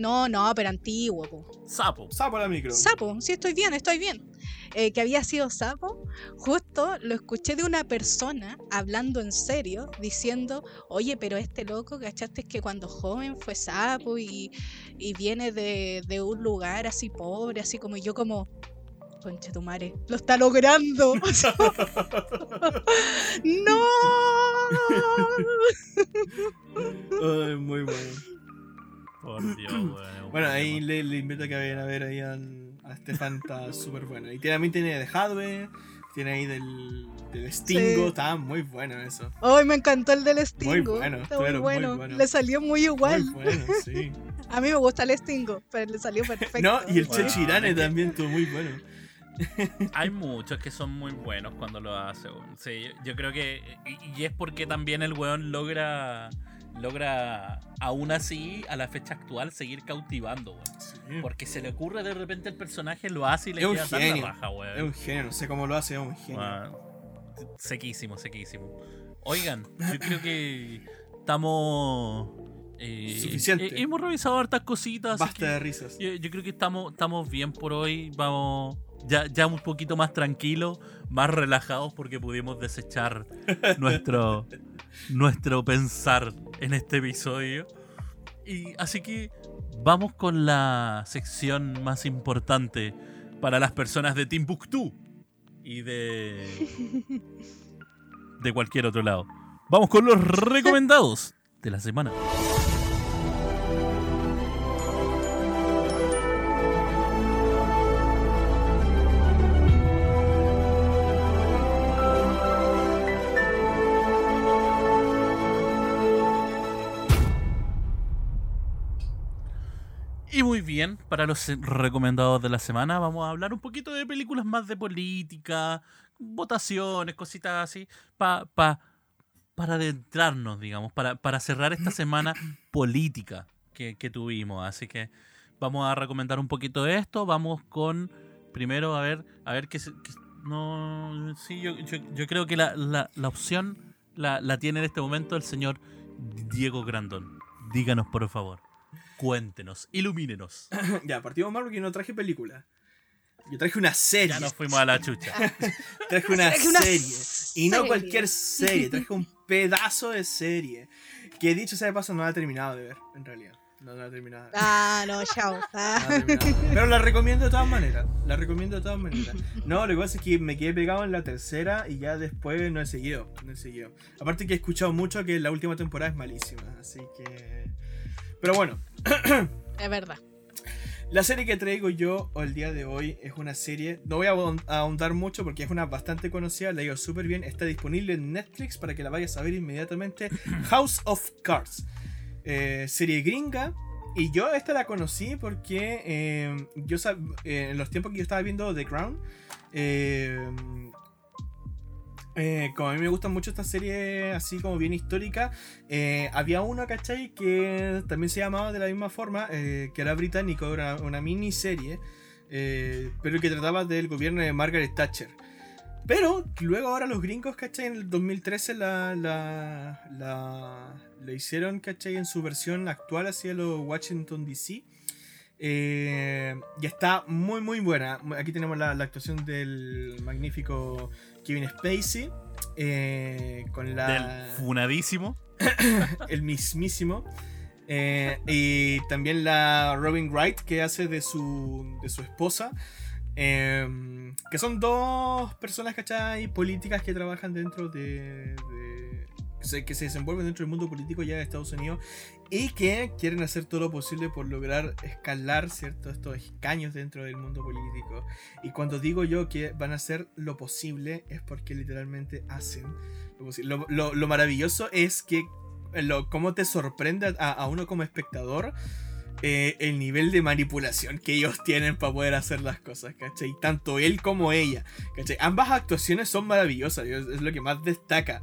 No, no, pero antiguo, po. Sapo. Sapo la micro. Sapo, sí, estoy bien, estoy bien. Eh, que había sido sapo, justo lo escuché de una persona hablando en serio, diciendo, oye, pero este loco, ¿cachaste que cuando joven fue sapo y, y viene de, de un lugar así pobre, así como yo como... Concha tu madre, lo está logrando. (laughs) (laughs) ¡No! (laughs) Ay, muy bueno. Por Dios, (clears throat) weón. Bueno, ahí le, le invito a que vayan a ver ahí al, a Stefan, está (laughs) súper bueno. Y tiene- también tiene de Hadwe, tiene ahí del, del Stingo, Sí. está muy bueno eso. Ay, me encantó el del Stingo. bueno, está muy muy bueno. Le salió muy igual. Muy bueno, (laughs) sí. A mí me gusta el Stingo, pero le salió perfecto. No, y el Bueno, Chechirane también estuvo muy bueno. (laughs) Hay muchos que son muy buenos cuando lo hace. weón. Sí, yo creo que. Y, y es porque también el weón logra. Logra, aún así, a la fecha actual, seguir cautivando, weón. Sí. Porque se le ocurre de repente el personaje, lo hace y le queda tan la raja, weón. Es un genio, no sé cómo lo hace, es un genio. Sequísimo, sequísimo. Oigan, yo creo que estamos. eh, Suficiente. eh, hemos revisado hartas cositas. Basta de risas. yo, yo creo que estamos, estamos bien por hoy. Vamos. Ya, ya un poquito más tranquilos, más relajados porque pudimos desechar (laughs) nuestro, nuestro pensar en este episodio. Y así que vamos con la sección más importante para las personas de Timbuktu y de (laughs) de cualquier otro lado. Vamos con los recomendados de la semana. Y muy bien, para los recomendados de la semana vamos a hablar un poquito de películas más de política, votaciones, cositas así, pa, pa- para adentrarnos, digamos, para, para cerrar esta semana (clears throat) política que, que tuvimos. Así que vamos a recomendar un poquito de esto. Vamos con, primero, a ver, a ver qué... no, sí, yo, yo, yo creo que la, la, la opción la, la tiene en este momento el señor Diego Grandón. Díganos, por favor. Cuéntenos, ilumínenos. (coughs) ya, partimos mal porque no traje película. Yo traje una serie. Ya nos fuimos a la chucha. (laughs) Traje una Traje una serie. Y no serie. cualquier serie. Traje un (laughs) pedazo de serie. Que dicho sea de paso, no la he terminado de ver, en realidad. No, no la he terminado. de ver. Ah, no, chao. No Ah. Pero la recomiendo de todas maneras. La recomiendo de todas maneras. No, lo que pasa es que me quedé pegado en la tercera y ya después no he seguido. No he seguido. Aparte que he escuchado mucho que la última temporada es malísima. Así que. Pero bueno, Es verdad. La serie que traigo yo el día de hoy es una serie, no voy a ahon- a ahondar mucho porque es una bastante conocida, la digo súper bien, está disponible en Netflix para que la vayas a ver inmediatamente. House of Cards, Eh, serie gringa. Y yo esta la conocí porque eh, yo eh, en los tiempos que yo estaba viendo The Crown, eh, como a mí me gustan mucho estas series así como bien históricas, eh, había uno, ¿cachai? Que también se llamaba de la misma forma, eh, que era británico, era una miniserie, eh, pero que trataba del gobierno de Margaret Thatcher. Pero luego ahora los gringos, ¿cachai? En el 2013 la, la, la, la hicieron, ¿cachai? En su versión actual hacia los Washington DC. Y está muy muy buena. Aquí tenemos la actuación del magnífico Kevin Spacey. eh, con la Del funadísimo. (coughs) el mismísimo. Eh, y también la Robin Wright, que hace de su, de su esposa. Eh, que son dos personas, ¿cachai? Políticas que trabajan dentro de. de- que se- desenvuelven dentro del mundo político ya de Estados Unidos y que quieren hacer todo lo posible por lograr escalar ¿cierto? estos escaños dentro del mundo político. Y cuando digo yo que van a hacer lo posible es porque literalmente hacen lo posible. Lo, lo- lo maravilloso es que lo, cómo te sorprende a, a uno como espectador eh, el nivel de manipulación que ellos tienen para poder hacer las cosas, ¿cachai? Tanto él como ella, ¿cachai? Ambas actuaciones son maravillosas, es lo que más destaca.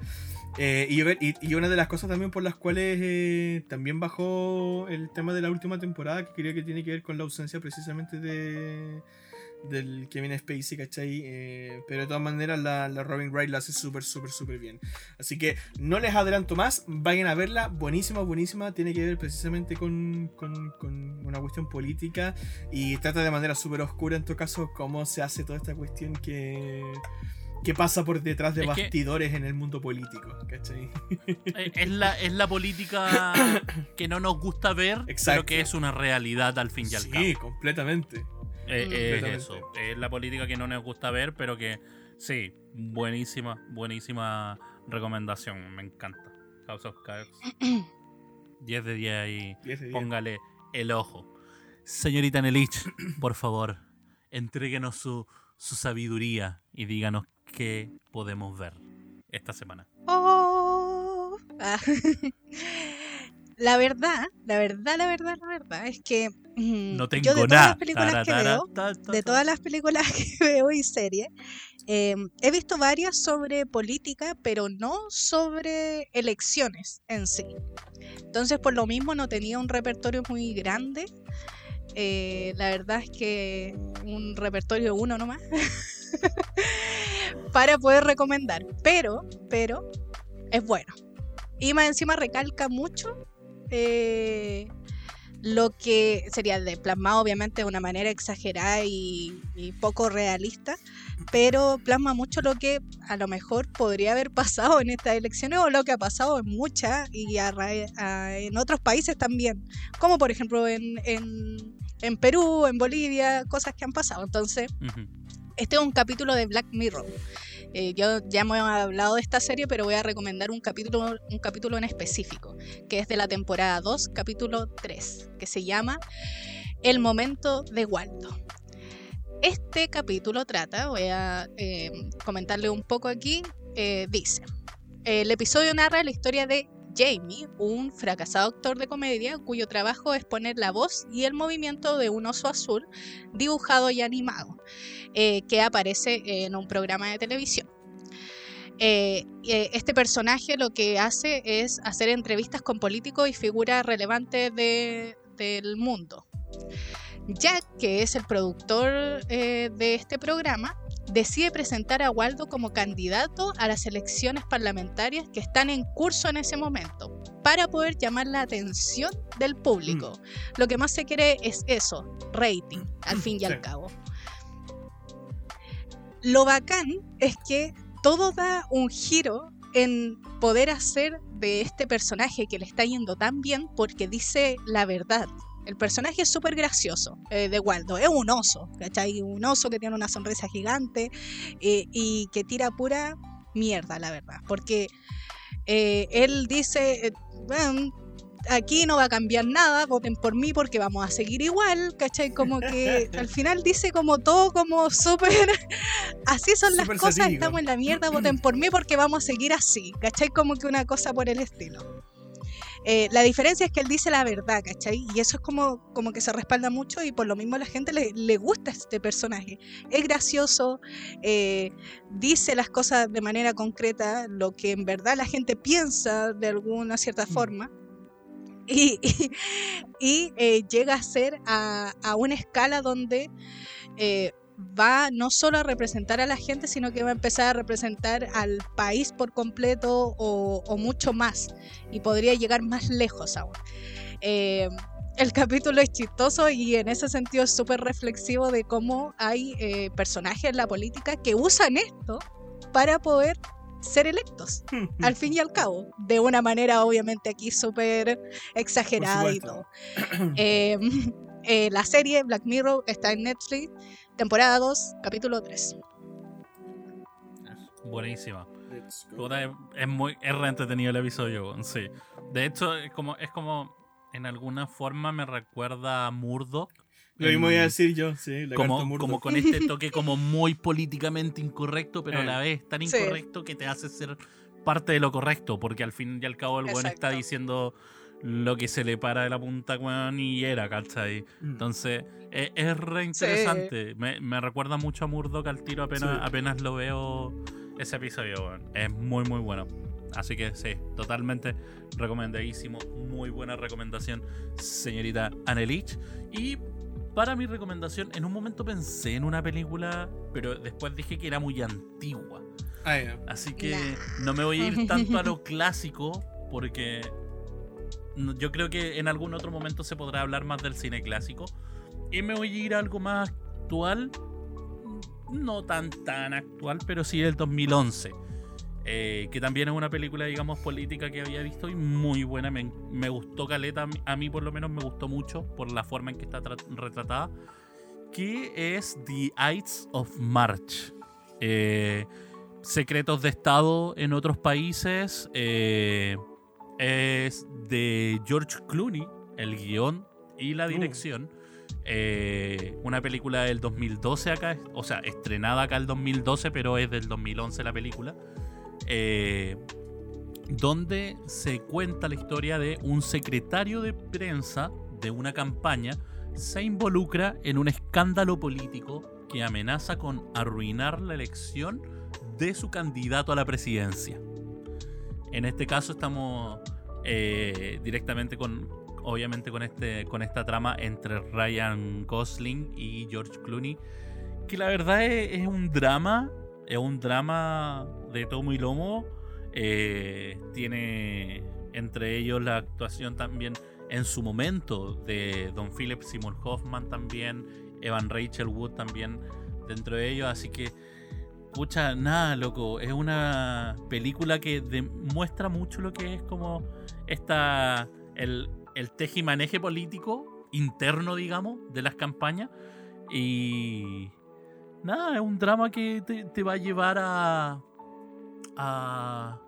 Eh, y, una de las cosas también por las cuales eh, también bajó el tema de la última temporada, que creo que tiene que ver con la ausencia precisamente de del Kevin Spacey, ¿cachai? Eh, pero de todas maneras la, la Robin Wright la hace súper, súper, súper bien. Así que no les adelanto más, vayan a verla, buenísima, buenísima, tiene que ver precisamente con, con- con una cuestión política y trata de manera súper oscura en todo caso cómo se hace toda esta cuestión que, que pasa por detrás de Es bastidores en el mundo político, ¿cachai? Eh, Es la, es la política (coughs) que no nos gusta ver, pero Exacto. que es una realidad al fin y al cabo. Sí, completamente. Eh, es Completamente. eso. Es la política que no nos gusta ver, pero que sí, buenísima, buenísima recomendación. Me encanta. House of Cards. (coughs) 10 de 10 ahí. 10 de 10. Póngale el ojo. Señorita Nelich, por favor, entréguenos su, su sabiduría y díganos qué podemos ver esta semana. Oh. Ah. (laughs) La verdad, la verdad, la verdad, la verdad es que mm, No tengo yo de todas nada. las películas que veo, de todas las películas (laughs) que veo y series, eh, he visto varias sobre política, pero no sobre elecciones en sí. Entonces, por lo mismo, no tenía un repertorio muy grande. Eh, la verdad es que un repertorio uno nomás. (laughs) (laughs) para poder recomendar. Pero, pero, es bueno. Y más encima recalca mucho eh, lo que sería de plasmado obviamente de una manera exagerada y, poco realista, pero plasma mucho lo que a lo mejor podría haber pasado en estas elecciones o lo que ha pasado en muchas y en otros países también, como por ejemplo en, Perú, en Bolivia, cosas que han pasado. Entonces. Este es un capítulo de Black Mirror. Eh, yo ya hemos hablado de esta serie, pero voy a recomendar un capítulo, un capítulo en específico, que es de la temporada 2, capítulo 3, que se llama El momento de Waldo. Este capítulo trata, voy a eh, comentarle un poco aquí, eh, dice, el episodio narra la historia de Jamie, un fracasado actor de comedia cuyo trabajo es poner la voz y el movimiento de un oso azul dibujado y animado, eh, que aparece en un programa de televisión. Eh, este personaje lo que hace es hacer entrevistas con políticos y figuras relevantes de, del mundo. Jack, que es el productor eh, de este programa, decide presentar a Waldo como candidato a las elecciones parlamentarias que están en curso en ese momento, para poder llamar la atención del público. Mm. Lo que más se quiere es eso, rating, al fin y sí. al cabo. Lo bacán es que todo da un giro en poder hacer de este personaje que le está yendo tan bien porque dice la verdad. El personaje es súper gracioso eh, de Waldo. Es un oso, ¿cachai? Un oso que tiene una sonrisa gigante eh, y que tira pura mierda, la verdad. Porque eh, él dice, bueno, aquí no va a cambiar nada, voten por mí porque vamos a seguir igual, ¿cachai? Como que (laughs) al final dice como todo como súper, (laughs) así son super las cosas, satírico. estamos en la mierda, voten por mí porque vamos a seguir así, ¿cachai? Como que una cosa por el estilo. Eh, la diferencia es que él dice la verdad, ¿cachai? Y eso es como, como que se respalda mucho y por lo mismo a la gente le, le gusta este personaje. Es gracioso, eh, dice las cosas de manera concreta, lo que en verdad la gente piensa de alguna cierta forma. Y, y, y eh, llega a ser a, a, una escala donde va no solo a representar a la gente, sino que va a empezar a representar al país por completo o, o mucho más. Y podría llegar más lejos aún. Eh, el capítulo es chistoso y en ese sentido es súper reflexivo de cómo hay eh, personajes en la política que usan esto para poder ser electos, (laughs) al fin y al cabo, de una manera obviamente aquí súper exagerada y todo. (clears throat) Eh, eh, la serie Black Mirror está en Netflix, temporada 2, capítulo 3. Buenísima. Es, es, muy es re entretenido el episodio, sí. De hecho, es como, es como en alguna forma me recuerda a Murdoch. Lo mismo voy a decir yo, sí. Como, como, con este (laughs) toque como muy políticamente incorrecto, pero eh. a la vez tan incorrecto sí. que te hace ser parte de lo correcto, porque al fin y al cabo el buen está diciendo lo que se le para de la punta, weón, y era, ¿cachai? Mm. Entonces, es, es re interesante. Sí. Me, me, recuerda mucho a Murdoch al tiro apenas, sí. apenas lo veo ese episodio. Es muy, muy bueno. Así que sí, totalmente recomendadísimo. Muy buena recomendación, señorita Anelich. Y para mi recomendación, en un momento pensé en una película, pero después dije que era muy antigua. Ah, yeah. Así que nah. no me voy a ir tanto a lo (laughs) clásico, porque yo creo que en algún otro momento se podrá hablar más del cine clásico. Y me voy a ir a algo más actual, no tan tan actual, pero sí del 2011. Eh, que también es una película, digamos, política que había visto y muy buena. Me, me gustó Caleta, a mí por lo menos me gustó mucho por la forma en que está retratada. Que es The Ides of March. Eh, secretos de Estado en otros países. Eh, es de George Clooney, el guion y la dirección. Uh. Eh, una película del 2012 acá, o sea, estrenada acá el 2012, pero es del 2011 la película. Eh, donde se cuenta la historia de un secretario de prensa de una campaña se involucra en un escándalo político que amenaza con arruinar la elección de su candidato a la presidencia. En este caso estamos eh, directamente con, obviamente con, este, con esta trama entre Ryan Gosling y George Clooney, que la verdad es, un drama es un drama de tomo y lomo. eh, tiene entre ellos la actuación también en su momento de Don Philip Seymour Hoffman también, Evan Rachel Wood también dentro de ellos, así que pucha, nada, loco, es una película que demuestra mucho lo que es como esta el, el tejimaneje político interno, digamos, de las campañas y nada, es un drama que te, te va a llevar a a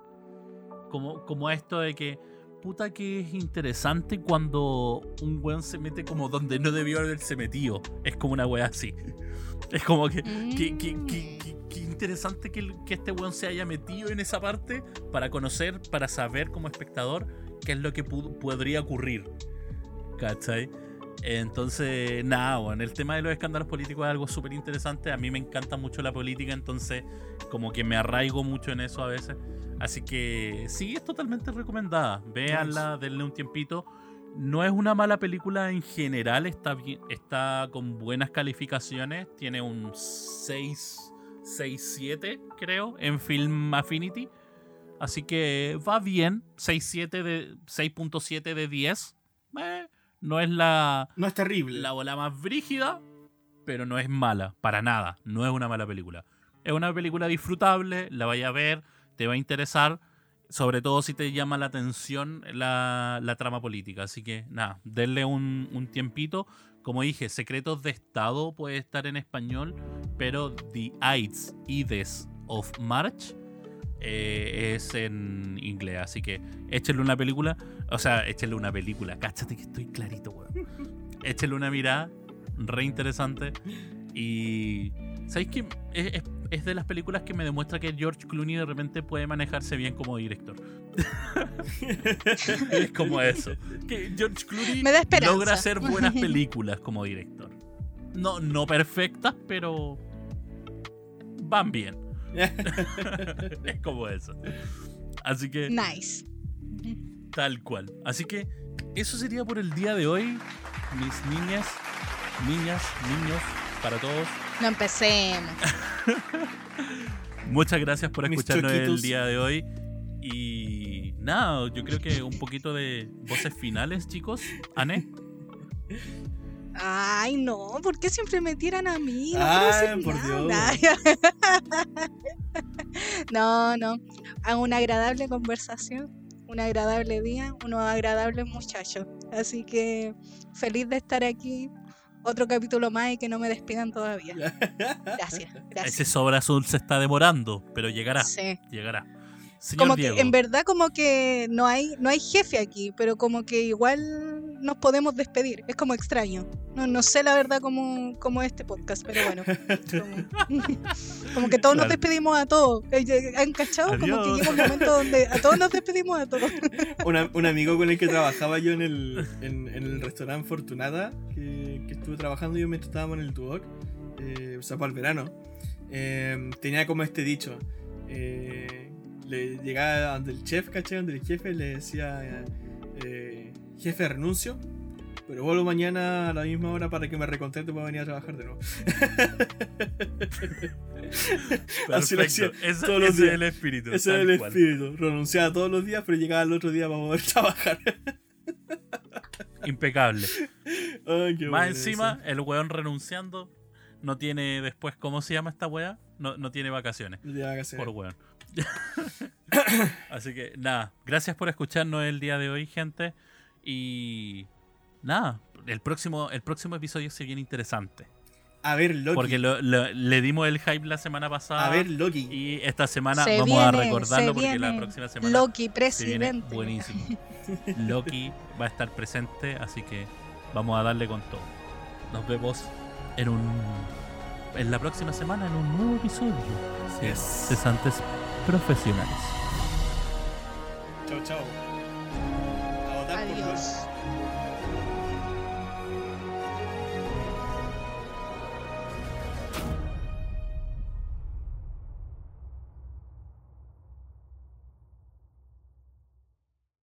como, como a esto de que puta que es interesante cuando un weón se mete como donde no debió haberse metido. Es como una wea así. (laughs) Es como que, Mm. que- que- que interesante que, que este weón se haya metido en esa parte para conocer, para saber como espectador qué es lo que podría ocurrir. ¿Cachai? Entonces, nada, bueno, el tema de los escándalos políticos es algo súper interesante. A mí me encanta mucho la política, entonces como que me arraigo mucho en eso a veces. Así que sí, es totalmente recomendada. Véanla, denle un tiempito. No es una mala película en general, está, bien, está con buenas calificaciones. Tiene un 6, 6, 7, creo, en Film Affinity. Así que va bien. 6.7 de 6.7 de 10. Eh, no es la, No es terrible. la bola más brígida, pero no es mala, para nada. No es una mala película. Es una película disfrutable, la vaya a ver, te va a interesar, sobre todo si te llama la atención la, la trama política. Así que nada, denle un, un tiempito. Como dije, Secretos de Estado puede estar en español, pero The Ides, Ides of March eh, es en inglés. Así que échenle una película. O sea, échenle una película. Cáchate que estoy clarito, weón. Échenle una mirada. Re interesante. Y. ¿Sabéis que es, es- es de las películas que me demuestra que George Clooney de repente puede manejarse bien como director? (laughs) es como eso. Que George Clooney Me da esperanza. logra hacer buenas películas como director. No, no perfectas, pero van bien. (laughs) es como eso. Así que Nice. Tal cual. Así que eso sería por el día de hoy, mis niñas, niñas, niños, para todos. No empecemos. (laughs) Muchas gracias por escucharnos el día de hoy. Y nada, yo creo que un poquito de voces finales, chicos. Ane, (laughs) Ay, no, ¿por qué siempre me tiran a mí? No, Ay, por nada. (laughs) no, no. A una agradable conversación, un agradable día, unos agradables muchachos. Así que feliz de estar aquí. Otro capítulo más y que no me despidan todavía. (laughs) Gracias, ese gracias. sobra azul se está demorando, pero llegará, Sí. llegará. Señor Como Diego, que en verdad como que no hay no hay jefe aquí, pero como que igual nos podemos despedir. Es como extraño. No, no sé la verdad cómo, cómo es este podcast, pero bueno. Como, (laughs) como que todos nos Claro. despedimos a todos. Eh, eh, ¿Han cachado? Como que Adiós. llega un momento donde a todos nos despedimos a todos. (laughs) Una- un amigo con el que trabajaba yo en el, en, en el restaurante Fortunada, que, que estuve trabajando yo mientras estábamos en el Duoc, eh, o sea, para el verano, eh, tenía como este dicho. eh, le llegaba donde el chef, ¿cachai? Donde el jefe le decía, eh, jefe, renuncio, pero vuelvo mañana a la misma hora para que me recontrate para venir a trabajar de nuevo. (laughs) así lo hacía. Ese, todos los ese es días. el espíritu. Ese tal el cual. espíritu. Renunciaba todos los días, pero llegaba el otro día para poder (laughs) trabajar. Impecable. (laughs) Ay, qué Más encima, el weón renunciando no tiene después, ¿cómo se llama esta weá? No, no tiene vacaciones. eso. No que hacer. Por weón. (coughs) Así que nada, gracias por escucharnos el día de hoy, gente. Y nada, el próximo, el próximo episodio se viene interesante. A ver, Loki. Porque lo- lo- le dimos el hype la semana pasada. A ver, Loki. y esta semana Se vamos a recordarlo porque la próxima semana Loki, se viene presidente. buenísimo. (laughs) Loki va a estar presente, así que vamos a darle con todo. Nos vemos en un en la próxima semana en un nuevo episodio de Yes. Cesantes Profesionales. Chao, chao. Adiós.